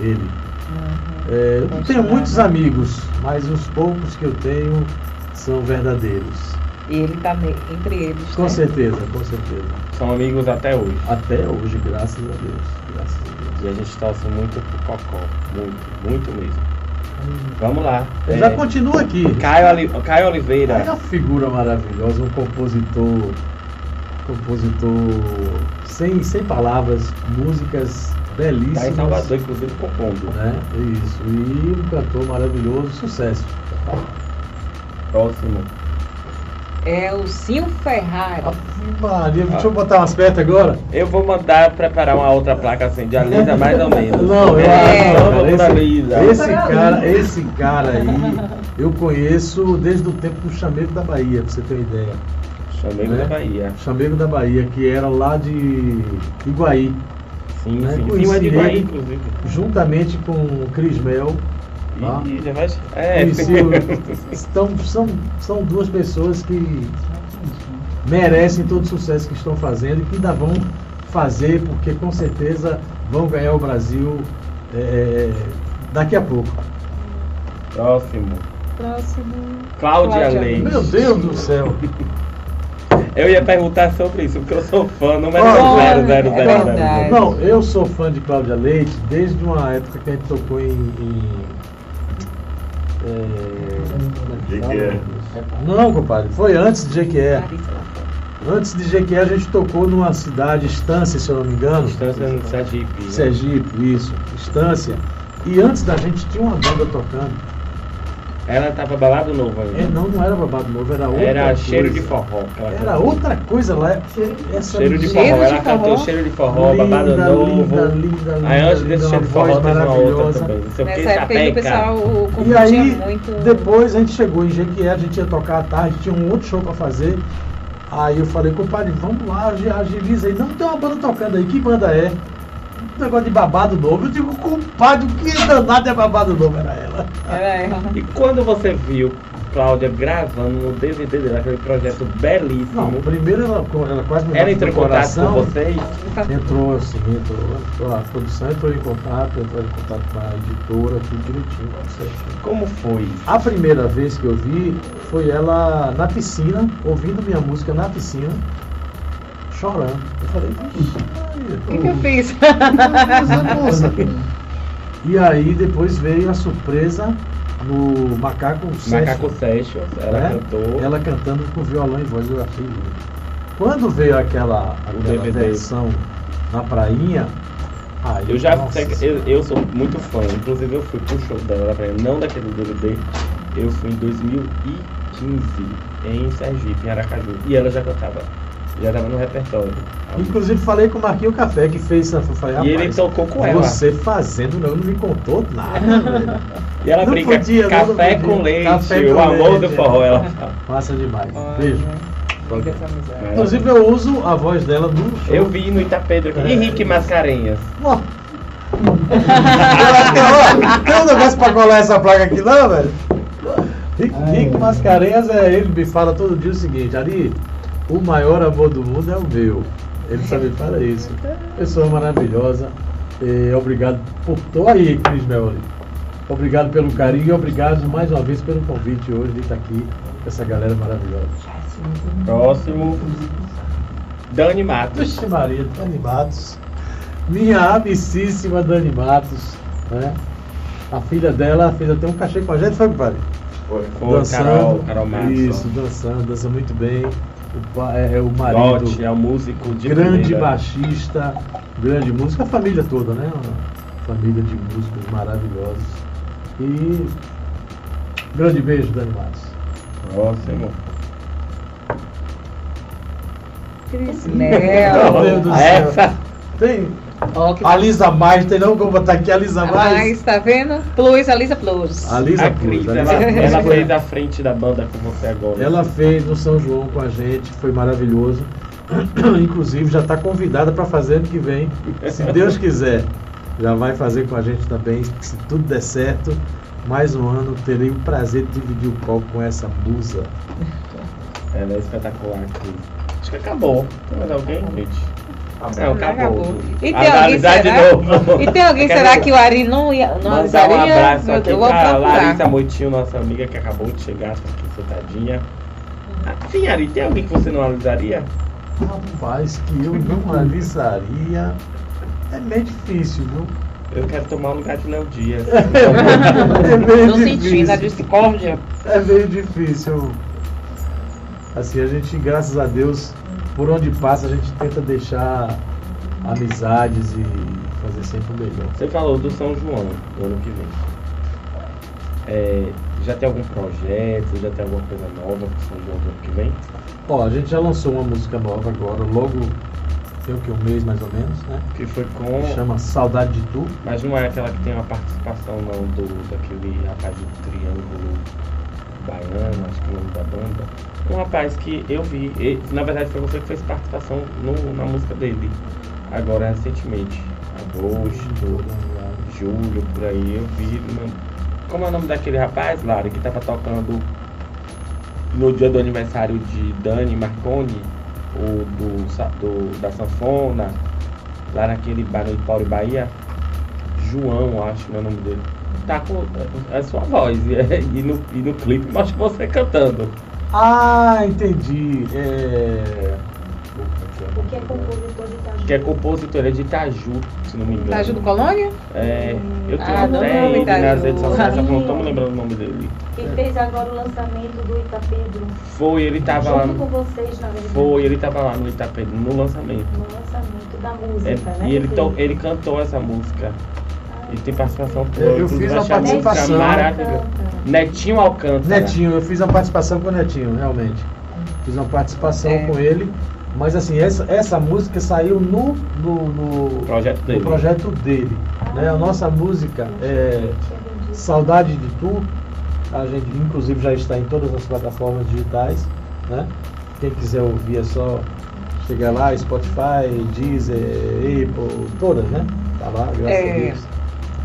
Ele. É, eu não tenho muitos amigos, mas os poucos que eu tenho são verdadeiros. E ele tá ne- entre eles. Com né? certeza, com certeza. São amigos até hoje. Até hoje, graças a Deus. Graças a Deus. E a gente torce muito pro Cocó. Muito, muito mesmo. Vamos lá. É, já continua aqui. Caio, Ali- Caio É Oliveira. uma figura maravilhosa, um compositor, compositor sem, sem palavras, músicas Tá em belíssimas. Salvador, inclusive, compondo. Né? Isso. E um cantor maravilhoso, sucesso. Próximo. É o Sil Ferrari. Maria, deixa eu botar umas perto agora. Eu vou mandar preparar uma outra placa assim, de Alisa mais ou menos. Não, eu É. acho esse, esse cara, esse cara aí, eu conheço desde o tempo do Chamego da Bahia, pra você ter uma ideia. Chamego Né? da Bahia. Chamego da Bahia, que era lá de Iguaí. Sim, Né? sim. De ele. inclusive. juntamente com o Cris Mel. Tá? E, e vai. É, Conheci o- então, são, são duas pessoas que merecem todo o sucesso que estão fazendo e que ainda vão fazer, porque com certeza vão ganhar o Brasil é, daqui a pouco. Próximo. Próximo. Cláudia Cláudia Leite. Meu Deus do céu! Eu ia perguntar sobre isso, porque eu sou fã número Olha, 0, 0, é 0, verdade. Não, eu sou fã de Cláudia Leite desde uma época que a gente tocou em. em é, é? Não, compadre, foi antes de Jequié. Antes de Jequié a gente tocou numa cidade, Estância, se eu não me engano. Distância no Sergipe. né? Sergipe, isso, Estância. E antes da gente tinha uma banda tocando. Ela tava balado novo ainda. É, não, não era babado novo, era outra Era coisa. cheiro de forró. Era outra coisa lá. Essa Cheiro de forró. Cheiro de Ela cantou forró. cheiro de forró, Linda, babado novo. linda, linda, Aí linda, antes desse linda, cheiro de forró voz teve uma outra maravilhosa. também. Não sei o que, Nessa época aí o pessoal E aí, muito. depois a gente chegou em Jequié, a gente ia tocar à tarde, tinha um outro show pra fazer. Aí eu falei, compadre, vamos lá, agi- agiliza aí. Não tem uma banda tocando aí, que banda é? Um negócio de babado novo. Eu digo, compadre, o que danado é babado novo? Era ela. Era ela. E quando você viu Cláudia gravando no DVD dela, aquele projeto belíssimo. Não, primeiro ela, ela quase me ela entrou em contato com vocês? Entrou assim, entrou. A produção entrou em contato, entrou em contato com a editora, tudo direitinho, certinho. Como foi? A primeira vez que eu vi foi ela na piscina, ouvindo minha música na piscina, chorando. Eu falei, "Vixe, O que, que eu fiz? essa moça." E aí depois veio a surpresa no Macaco Macaco Session, Sessions, ela né? cantou. Ela cantando com violão e voz, eu achei lindo. Quando veio aquela, aquela DVD. versão na prainha, aí, Eu já eu, eu sou muito fã, inclusive eu fui pro show dela, não daquele DVD, eu fui em 2015 em Sergipe, em Aracaju, e ela já cantava, já tava no repertório. Inclusive falei com o Marquinho Café que fez essa. Eu falei, E ele "Rapaz, tocou com ela. Você fazendo, não, não me contou nada. velho." E ela Não brinca podia, não, café não com podia. leite, Café o com amor leite, do é. forró, ela fala. Massa demais. Beijo. Inclusive eu uso a voz dela no show. Eu vi no Itapedro aqui. É. Henrique Mascarenhas. Tem um negócio pra colar essa placa aqui não, velho? Rick, Rick Mascarenhas, é, ele me fala todo dia o seguinte, Ari, o maior amor do mundo é o meu. Ele só me fala isso. Pessoa maravilhosa. E obrigado por. Tô aí, Cris Melody. Obrigado pelo carinho e obrigado mais uma vez pelo convite hoje de estar aqui com essa galera maravilhosa. Próximo. Dani Matos. Vixe Maria, Dani Matos. Minha amicíssima Dani Matos. Né? A filha dela fez até um cachê com a gente, foi, compadre? Foi, Carol, Carol Matos. Isso, dançando, dança muito bem. O, é, o marido, Dote, é um músico de grande primeira. baixista, grande músico, a família toda, né? Uma família de músicos maravilhosos. E grande beijo, Dani Matos. Próximo. Cris Meu Mel. Deus do céu. Essa. Tem Que a Lisa Mais, tem não como botar aqui a Lisa Mais? mais, tá vendo? Plus, a Lisa Plus. A Lisa A Cris, Cruz, a ela, foi- fez a frente da banda com você agora. Ela fez no São João com a gente, foi maravilhoso. Inclusive já está convidada para fazer ano que vem, se Deus quiser. Já vai fazer com a gente também, se tudo der certo. Mais um ano terei o prazer de dividir o palco com essa musa. Ela é espetacular aqui. Acho que acabou. Tem mais alguém, gente? Não, acabou. E tem alguém, Analisar de será? novo. E tem alguém, será dizer, que o Ari não ia, não Mandar um abraço Meu aqui Deus, eu vou pra procurar. Larissa Moitinho, nossa amiga que acabou de chegar, tá aqui sentadinha. Sim, Ari, tem alguém que você não analisaria? Rapaz, que eu não avisaria. É meio difícil, viu? Eu quero tomar o lugar de Léo Dias. É meio sentindo a difícil. discórdia. É meio difícil. Assim, a gente, graças a Deus, por onde passa, a gente tenta deixar amizades e fazer sempre o melhor. Você falou do São João no ano que vem. É, já tem algum projeto, já tem alguma coisa nova pro São João do ano que vem? Ó, a gente já lançou uma música nova agora, logo tem o que? Um mês mais ou menos, né? Que foi com. Chama Saudade de Tu. Mas não é aquela que tem uma participação não do daquele rapaz do Triângulo Baiano, acho que o nome da banda. Um rapaz que eu vi, e, na verdade foi você que fez participação no- na música dele, agora recentemente. Agosto, julho, por aí, eu vi. Como é o nome daquele rapaz, Lara, que tava tocando no dia do aniversário de Dani Marconi, o do, do- da sanfona, lá naquele bar no Paulo Bahia, João, acho que é o nome dele. Tá com é sua voz. E, é- e no, e no clipe mostra você cantando. Ah, entendi. É... O que é compositor de Itajú? Que é compositor, ele é de Itaju, se não me engano. Tá junto Colônia? É, eu tenho Ah, não, até ele Itaju. nas redes sociais, só não me lembrando o nome dele. Que fez agora o lançamento do Itapedro. Foi, ele tava lá. junto com vocês, na verdade. Foi, ele tava lá no Itapedro, no lançamento. No lançamento da É, música, né? e ele, to- ele cantou essa música. Ele tem participação tua. Eu inclusive, fiz uma a participação. maravilhosa. Netinho Alcântara. Netinho, eu fiz uma participação com o Netinho, realmente. Fiz uma participação É. com ele. Mas assim, essa, essa música saiu no, no, no- Projeto no dele. projeto dele. né? A nossa música é. Saudade de Tu. A gente inclusive já está em todas as plataformas digitais. Né? Quem quiser ouvir é só chegar lá, Spotify, Deezer, Apple, todas, né? Tá lá, graças a É. Deus.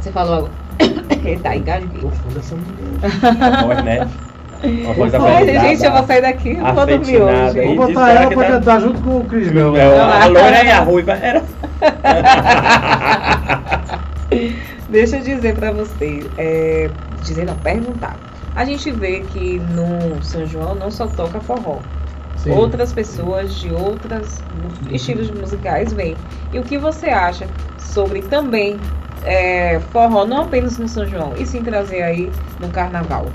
Você falou agora. Ele tá engasguei. Profunda essa mulher. A voz, né? Uma voz aveludada, gente, eu vou sair daqui, eu vou dormir hoje. Vou botar ela pra tá- cantar junto com o Cris Mel. É, a loira e a ruiva. Era... Deixa eu dizer pra vocês, é, dizer não, perguntar. A gente vê que no São João não só toca forró. Sim. Outras pessoas de outros estilos musicais vêm. E o que você acha sobre também é, forró, não apenas no São João, e sim trazer aí no carnaval?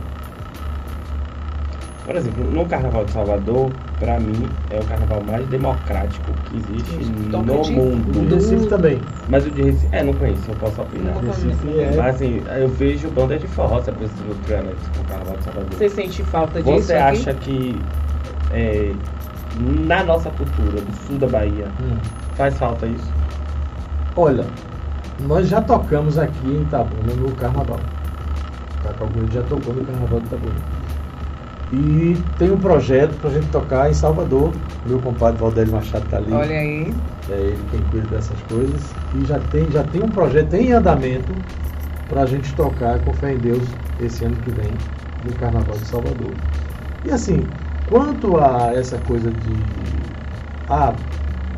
Por exemplo, no Carnaval de Salvador, pra mim, é o carnaval mais democrático que existe Isso, no de- O mundo. do Recife também. Mas o de Recife, é, não conheço, eu posso opinar. Não Recife é. Mas assim, eu vejo banda de forró se apresentando no o Carnaval de Salvador. Você sente falta disso Você aqui? acha que é, na nossa cultura do sul da Bahia Hum. faz falta isso? Olha, nós já tocamos aqui em Itabuna no carnaval. Cacau Grande já tocou no carnaval de Itabuna. E tem um projeto pra gente tocar em Salvador. Meu compadre Valdélio Machado tá ali. Olha aí. É ele quem cuida dessas coisas. E já tem, já tem um projeto em andamento pra gente tocar com fé em Deus esse ano que vem no Carnaval de Salvador. E assim, quanto a essa coisa de ah,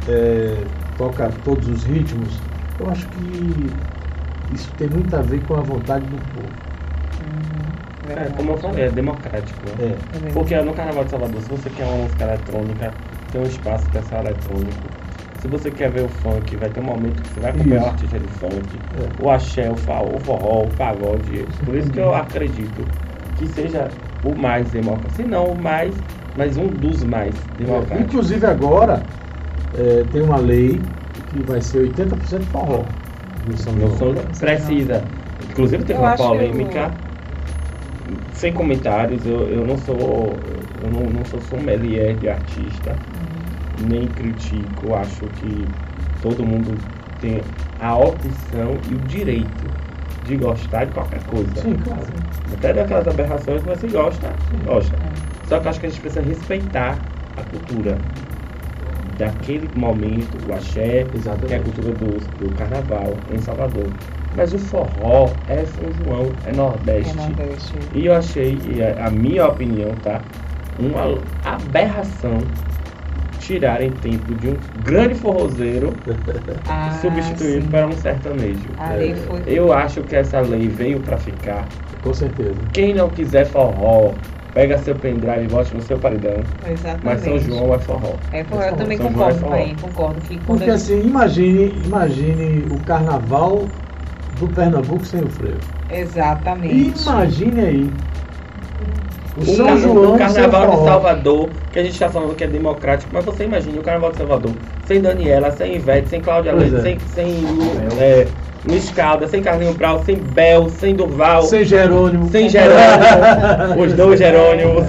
é, toca todos os ritmos, eu acho que isso tem muito a ver com a vontade do povo. É, como eu falei, é democrático. Né? É. É. Porque no Carnaval de Salvador, se você quer uma música eletrônica, tem um espaço especial eletrônico. Se você quer ver o funk, vai ter um momento que você vai acompanhar o artista de funk, É. o axé, o, fa- o forró, o pagode. Por isso que eu acredito que seja o mais democrático. Se não o mais, mas um dos mais democráticos. Inclusive agora é, tem uma lei que vai ser 80% forró no São João. precisa. Inclusive teve Eu uma polêmica. Sem comentários, eu, eu não sou. Eu não, não sou sommelier de artista, nem critico. Acho que todo mundo tem a opção e o direito de gostar de qualquer coisa. Sim, claro. Até daquelas aberrações que você gosta, gosta. Só que eu acho que a gente precisa respeitar a cultura daquele momento, o axé, Exatamente. que é a cultura do, do carnaval em Salvador. Mas o forró é São João, é Nordeste. É Nordeste. E eu achei, e a, a minha opinião, tá? Uma aberração tirarem tempo de um grande forrozeiro Ah, substituído sim. para um sertanejo. A lei É, foi. Eu acho que essa lei veio para ficar. Com certeza. Quem não quiser forró, pega seu pendrive e bote no seu paredão. Exatamente. Mas São João é forró. É, forró, eu também São João é concordo com forró. aí, concordo que Porque assim, imagine, imagine o carnaval do Pernambuco sem o freio. Exatamente. Imagine aí. O, O, São car- João o carnaval sem de forró. Salvador, que a gente está falando que é democrático, mas você imagina o carnaval de Salvador sem Daniela, sem Ivete, sem Cláudia Leite, é. sem, sem é, Caldas, sem Carlinho Brau, sem Bel, sem Durval, sem, Sem Jerônimo. Jerônimo, os dois Jerônimos.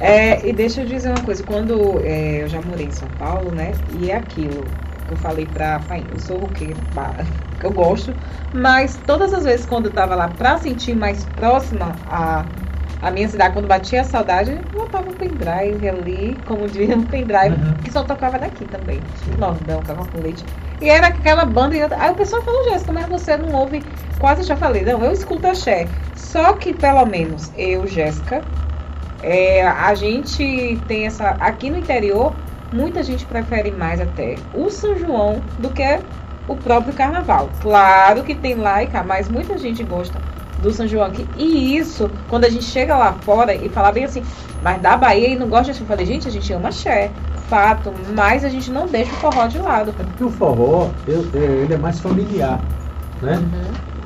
É, e deixa eu dizer uma coisa, quando é, eu já morei em São Paulo, né? E é aquilo que eu falei pra eu sou roqueira, pá, que eu gosto, mas todas as vezes quando eu tava lá pra sentir mais próxima a, a minha cidade, quando batia a saudade, eu botava um pendrive ali, como diria um pendrive, Uhum. que só tocava daqui também. Nordão, cavalo com leite. E era aquela banda. E eu- aí o pessoal falou, Jéssica, mas você não ouve. Quase já falei, não, eu escuto axé. Só que pelo menos eu, Jéssica, é, a gente tem essa. Aqui no interior, muita gente prefere mais até o São João do que o próprio carnaval. Claro que tem lá e cá, mas muita gente gosta do São João aqui. E isso, quando a gente chega lá fora e fala bem assim, mas da Bahia e não gosta de. Eu falei, gente, a gente ama axé. Fato, mas a gente não deixa o forró de lado. É porque o forró, eu- ele é mais familiar, né?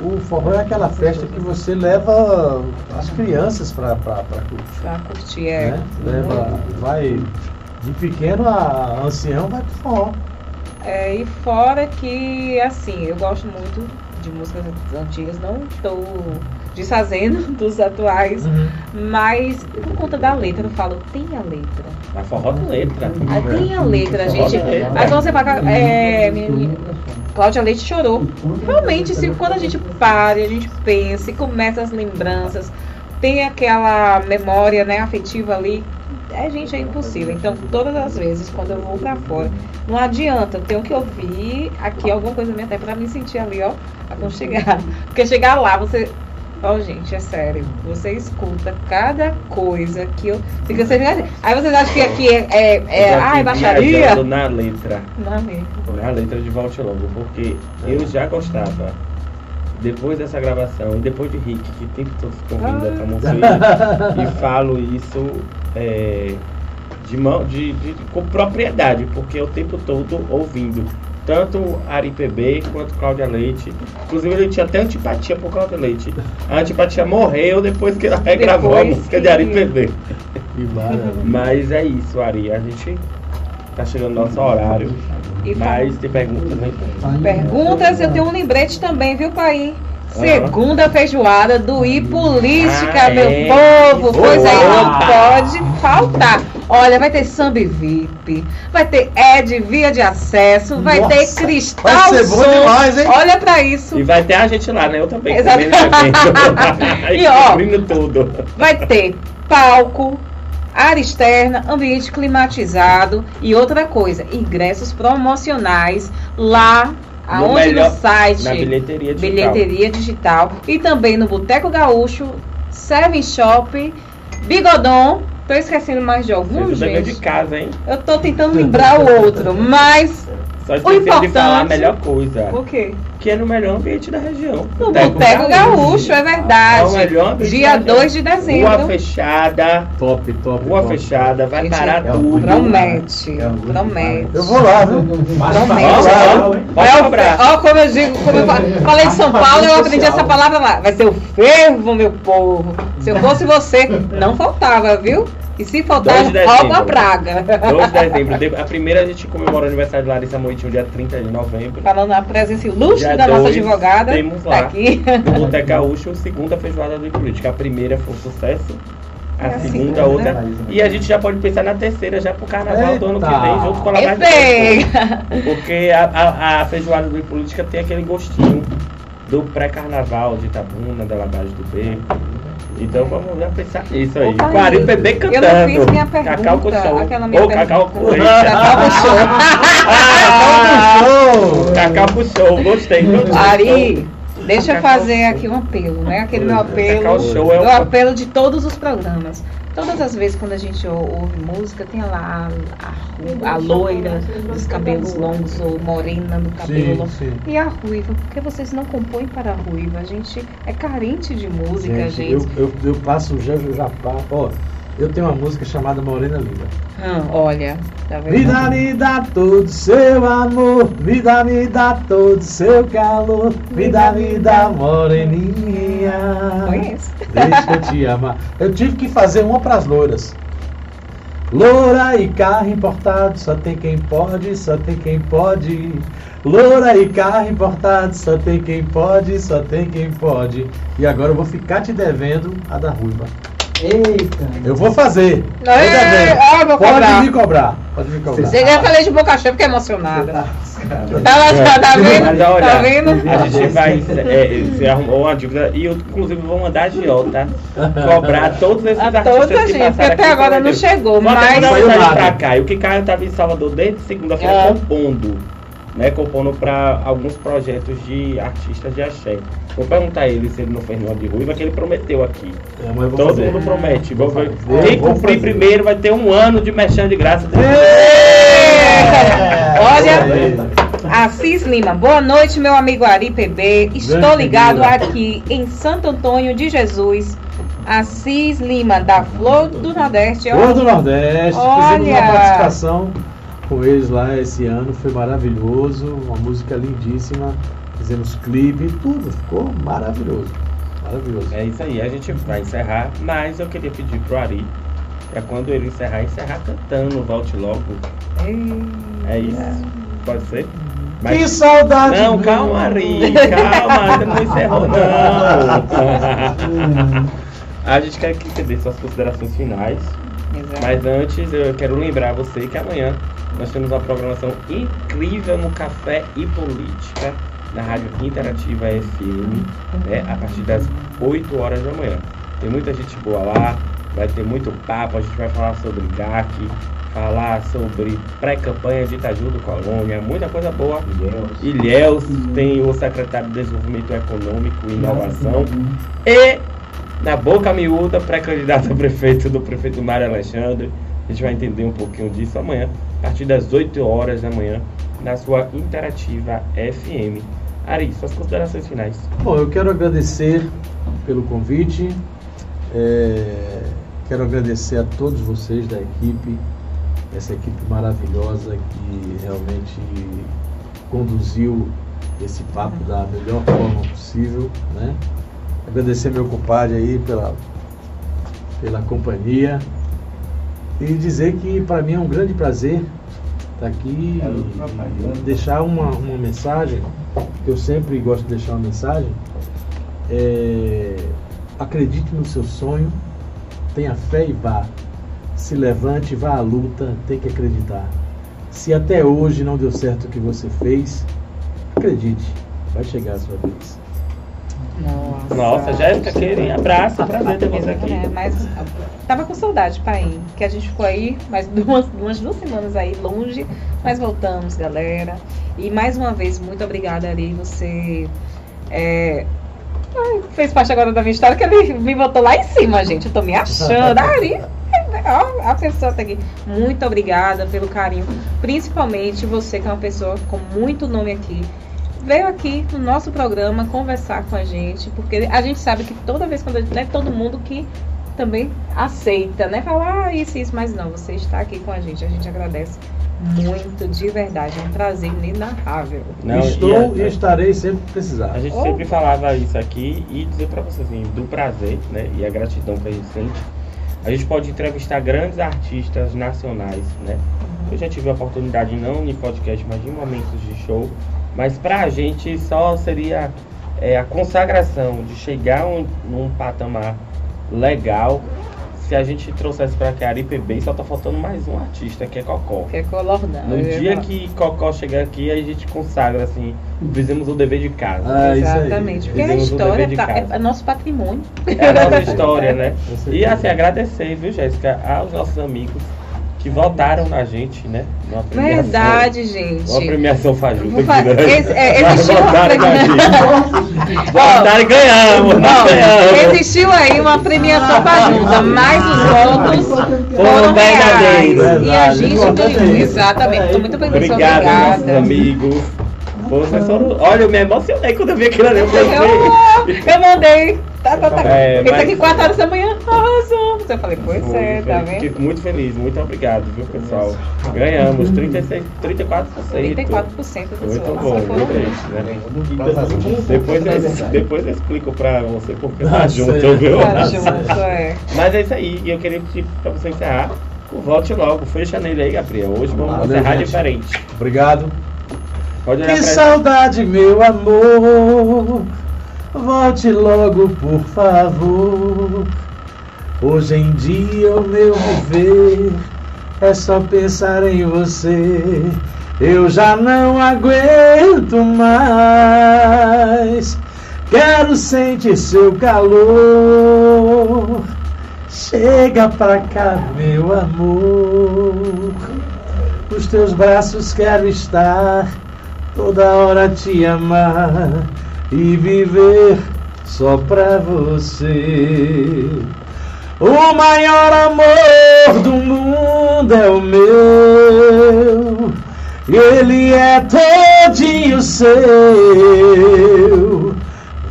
Uhum. O forró é aquela festa que você leva as crianças para curtir, Pra curtir, é. né? Leva, vai de pequeno a ancião, vai pro forró. É, e fora que, assim, eu gosto muito de músicas antigas, não estou desfazendo dos atuais, mas por conta da letra, eu falo, tem a letra. Mas forró tem letra. Ah, tem a letra, Forró gente. letra. Aí quando você fala, é, Cláudia Leite chorou. Realmente, se, quando a gente para, e a gente pensa e começa as lembranças, tem aquela memória né, afetiva ali, é, gente, é impossível. Então, todas as vezes, quando eu vou pra fora, não adianta, eu tenho que ouvir aqui alguma coisa minha até pra me sentir ali, ó, aconchegar. Porque chegar lá, você Ó, gente, é sério. Você escuta cada coisa que eu. Fica sem Aí vocês acham que aqui é. é, é ai, baixaria? na letra. Não, amigo. Na letra de Volte Logo, porque eu já gostava. Depois dessa gravação, e depois de Rick, que o tempo todo se convida Ah. pra Monteiro, e falo isso é, de mão, de, de- com propriedade, porque é o tempo todo ouvindo tanto Ari PB quanto Cláudia Leite. Inclusive ele tinha até antipatia por Cláudia Leite. A antipatia morreu depois que ela regravou a música de Ari PB. Que maravilha. Mas é isso, Ari. A gente tá chegando no nosso horário. E. Mas tem perguntas, né? Perguntas, eu tenho um lembrete também, viu, pai? Segunda feijoada do I Política, Ah, meu é? povo. Pois aí, não pode faltar. Olha, vai ter samba VIP, vai ter Ed via de acesso, vai Nossa, ter cristal vai ser bom demais, hein? Olha pra isso. E vai ter a gente lá, né? Eu também. No evento. E, ó, Cobrindo tudo. Vai ter palco, área externa, ambiente climatizado e outra coisa, ingressos promocionais lá, aonde melhor- no site. Na bilheteria digital. Bilheteria digital e também no Boteco Gaúcho, Seven Shop, Bigodon. Tô esquecendo mais de algum, o dever de gente. casa, hein? Eu tô tentando lembrar o outro, mas Só de importante- falar a melhor coisa. o quê? Que é no melhor ambiente da região. No Boteco Gaúcho, é É o verdade. melhor ambiente Dia da região. 2 de Rua dezembro. fechada. Top, top. Rua top. fechada. Vai Gente, parar é tudo. Promete, É promete. Eu vou lá, viu? Promete. O. Ó, como eu digo, como eu falo- falei de São Paulo, eu aprendi essa palavra lá. Vai ser o fervo, meu povo. Se eu fosse você, não faltava, viu? E se faltar, Dois de rouba a dezembro. praga. 12 de dezembro. De- A primeira a gente comemora o aniversário de Larissa Moitinho, dia 30 de novembro. Falando na presença ilustre Dia da nossa dois, advogada. temos Tá lá. aqui. No Boteco Gaúcho, segunda feijoada do Política. A primeira foi um sucesso. A É a segunda, segunda. outra. E a gente já pode pensar na terceira, já pro carnaval do ano que Eita. vem, junto com a bem. Porque a, a, a feijoada do Política tem aquele gostinho do pré-carnaval de Itabuna, da Lavagem do Beco. Então vamos já pensar nisso aí. Ô, pai, Com a Ari PB eu não cantando. fiz minha pergunta, Cacau com show. aquela minha Ou Cacau pergunta. com leite. Cacau com show. Show! Cacau com show, gostei. gostei. Ari, deixa eu fazer aqui um apelo, né? Aquele meu apelo, Cacau Show é meu o- apelo de todos os programas. Todas as vezes quando a gente ou- ouve música, tem lá a, a, a loira dos cabelos longos ou morena do cabelo Sim, longo. sim. E a ruiva, por que vocês não compõem para a ruiva? A gente é carente de música, gente. Eu, eu, eu passo já, já passo. Ó, eu tenho uma música chamada Morena Linda. Ah, olha, tá vendo? Dá, me dá todo seu amor, dá, me dá todo seu calor, dá, me dá moreninha. Conheço. Deixa eu te amar. Eu tive que fazer uma pras loiras. Loura e carro importado, só tem quem pode, só tem quem pode. Loura e carro importado, só tem quem pode, só tem quem pode. E agora eu vou ficar te devendo a da ruiva. Eita. Eu vou fazer. Tô Ei, devendo. ah, vou Pode cobrar. me cobrar. Pode me cobrar. Você já falei de boca cheia porque é emocionada. Tá Tá, tá vendo? Mas olha, Tá vendo? a gente vai. É, você arrumou uma dívida e eu, inclusive, vou mandar a Giota cobrar todos esses A artistas toda que gente, porque até aqui agora não chegou, até mas. mandar mensagem pra cá. E o que Caio estava em Salvador desde segunda-feira É. compondo. Né, compondo para alguns projetos de artistas de axé. Vou perguntar a ele se ele não fez nenhuma de ruiva, que ele prometeu aqui. É, mas eu vou Todo fazer. mundo promete. Vou fazer. Quem Vou cumprir fazer. primeiro vai ter um ano de mexendo de graça. É. Olha, Assis Lima, boa noite, meu amigo Ari PB. Estou ligado aqui em Santo Antônio de Jesus. Assis Lima, da Flor do Nordeste. Flor do Nordeste, fizemos Olha. uma participação com eles lá esse ano, foi maravilhoso, uma música lindíssima, fizemos clipe, tudo, ficou maravilhoso, maravilhoso. É isso aí, a gente vai encerrar, mas eu queria pedir pro Ari, pra quando ele encerrar, encerrar cantando Volte Logo. É isso? Pode ser? Que Mas... saudade! Não, minha. calma, Ari, calma, ainda não encerrou, não. A gente quer que você dê suas considerações finais, exato. mas antes eu quero lembrar você que amanhã nós temos uma programação incrível no Café e Política, na Rádio Interativa FM, né, a partir das 8 horas da manhã. Tem muita gente boa lá, vai ter muito papo, a gente vai falar sobre GAC, falar sobre pré-campanha de Itaju do Colônia, muita coisa boa. Ilhéus tem o secretário de Desenvolvimento Econômico e Inovação. E na boca miúda, pré-candidato a prefeito do prefeito Mário Alexandre. A gente vai entender um pouquinho disso amanhã, a partir das 8 horas da manhã, na sua Interativa FM. Ari, suas considerações finais. Bom, eu quero agradecer pelo convite. É, quero agradecer a todos vocês da equipe, essa equipe maravilhosa que realmente conduziu esse papo da melhor forma possível, né? Agradecer meu compadre aí pela, pela companhia e dizer que para mim é um grande prazer estar aqui e deixar uma, uma mensagem, que eu sempre gosto de deixar uma mensagem. É, acredite no seu sonho, tenha fé e vá. Se levante, vá à luta, tem que acreditar. Se até hoje não deu certo o que você fez, acredite, vai chegar a sua vez. Nossa, Nossa, Jéssica, querido, abraço, prazer ter você aqui. É, mas tava com saudade, pai, que a gente ficou aí mais duas, umas duas semanas aí longe, mas voltamos, galera. E mais uma vez, muito obrigada, Ari, você é, fez parte agora da minha história, que ele me botou lá em cima, gente. Eu tô me achando. Ah, Ari, ó, a pessoa tá aqui. Muito obrigada pelo carinho. Principalmente você, que é uma pessoa com muito nome aqui. Veio aqui no nosso programa conversar com a gente, porque a gente sabe que toda vez quando a gente, não é todo mundo que também aceita, né? Falar ah, isso, isso, mas não, você está aqui com a gente, a gente agradece muito, de verdade, é um prazer inenarrável. Não, Estou e e, a- estarei sempre que precisar. A gente Oh. sempre falava isso aqui e dizer pra você assim, do prazer, né? E a gratidão que a gente sente. A gente pode entrevistar grandes artistas nacionais, né? Eu já tive a oportunidade, não em podcast, mas em momentos de show. Mas pra gente só seria é, a consagração de chegar um, num patamar legal se a gente trouxesse pra cá a IPB e só tá faltando mais um artista, que é Cocó. Que é colordão. No dia falar. que Cocó chegar aqui, a gente consagra assim, fizemos o dever de casa. Ah. Exatamente, porque a Fizemos o história tá, é, é nosso patrimônio. É a nossa história, né? E assim, agradecer, viu, Jéssica, aos nossos amigos que votaram na gente, né? Verdade, gente. Uma premiação fajuta fa-? Ex- é, existiu uma votaram na gente. Votaram e ganhamos, Ó, ganhamos. existiu aí uma premiação conjunta, mas os votos foram reais. verdadeiros. E a gente ganhou. Exatamente, estou muito feliz. Obrigado, nossos amigos. Foram... Olha, eu me emocionei quando eu vi aquilo ali. Eu. Eu, eu mandei. Tá, tá, tá. É, Esse mas- aqui 4 horas da manhã. Arrasou. Eu falei, pois Foi, é, tá vendo? Fiquei muito feliz, muito obrigado, viu, pessoal? Ganhamos 36, 34%. 34% dos Muito bom, muito meus. né? Depois eu, depois eu explico pra você porque tá junto, viu? Tá junto, é. Mas é isso aí, e eu queria pedir pra você encerrar. Volte logo, fecha nele aí, Gabriel. Hoje vamos Valeu, encerrar gente. diferente. Obrigado. Que saudade, meu amor. Volte logo, por favor. Hoje em dia o meu viver é só pensar em você. Eu já não aguento mais. Quero sentir seu calor. Chega pra cá, meu amor. Os teus braços quero estar, toda hora te amar e viver só pra você. O maior amor do mundo é o meu, ele é todinho seu.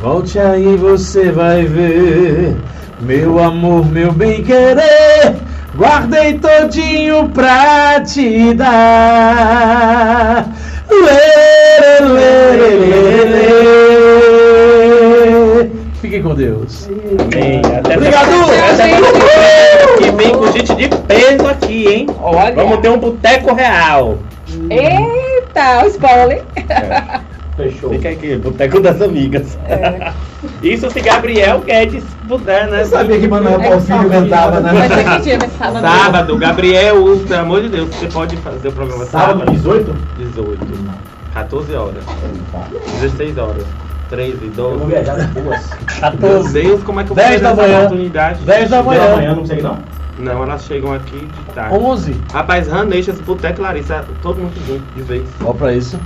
Volte aí, você vai ver, meu amor, meu bem querer. Guardei todinho pra te dar. Lê, lê, lê, lê, lê. Fiquem com Deus. Bem, até Obrigado! até que vem, com gente de peso aqui, hein? Olha. Vamos ter um boteco real. Eita, o spoiler. Fechou. Fica aqui, boteco das amigas. É. Isso se Gabriel Guedes puder, né? Eu sabia que Manuel É cantava, né? Vai ser que dia sábado? Sábado, Gabriel, pelo amor de Deus, você pode fazer o programa sábado. Sábado, 18? 18. 14 horas. 16 horas. 3 e 12. Eu vou viajar duas. 14. Meu Deus, como é que eu vou 10 da manhã. oportunidade? 10 da manhã. 10 da manhã, não consegue não? Não, elas chegam aqui de tarde. 11. Rapaz, Raneixas, Boteco Larissa, todo mundo junto de vez. Ó pra isso.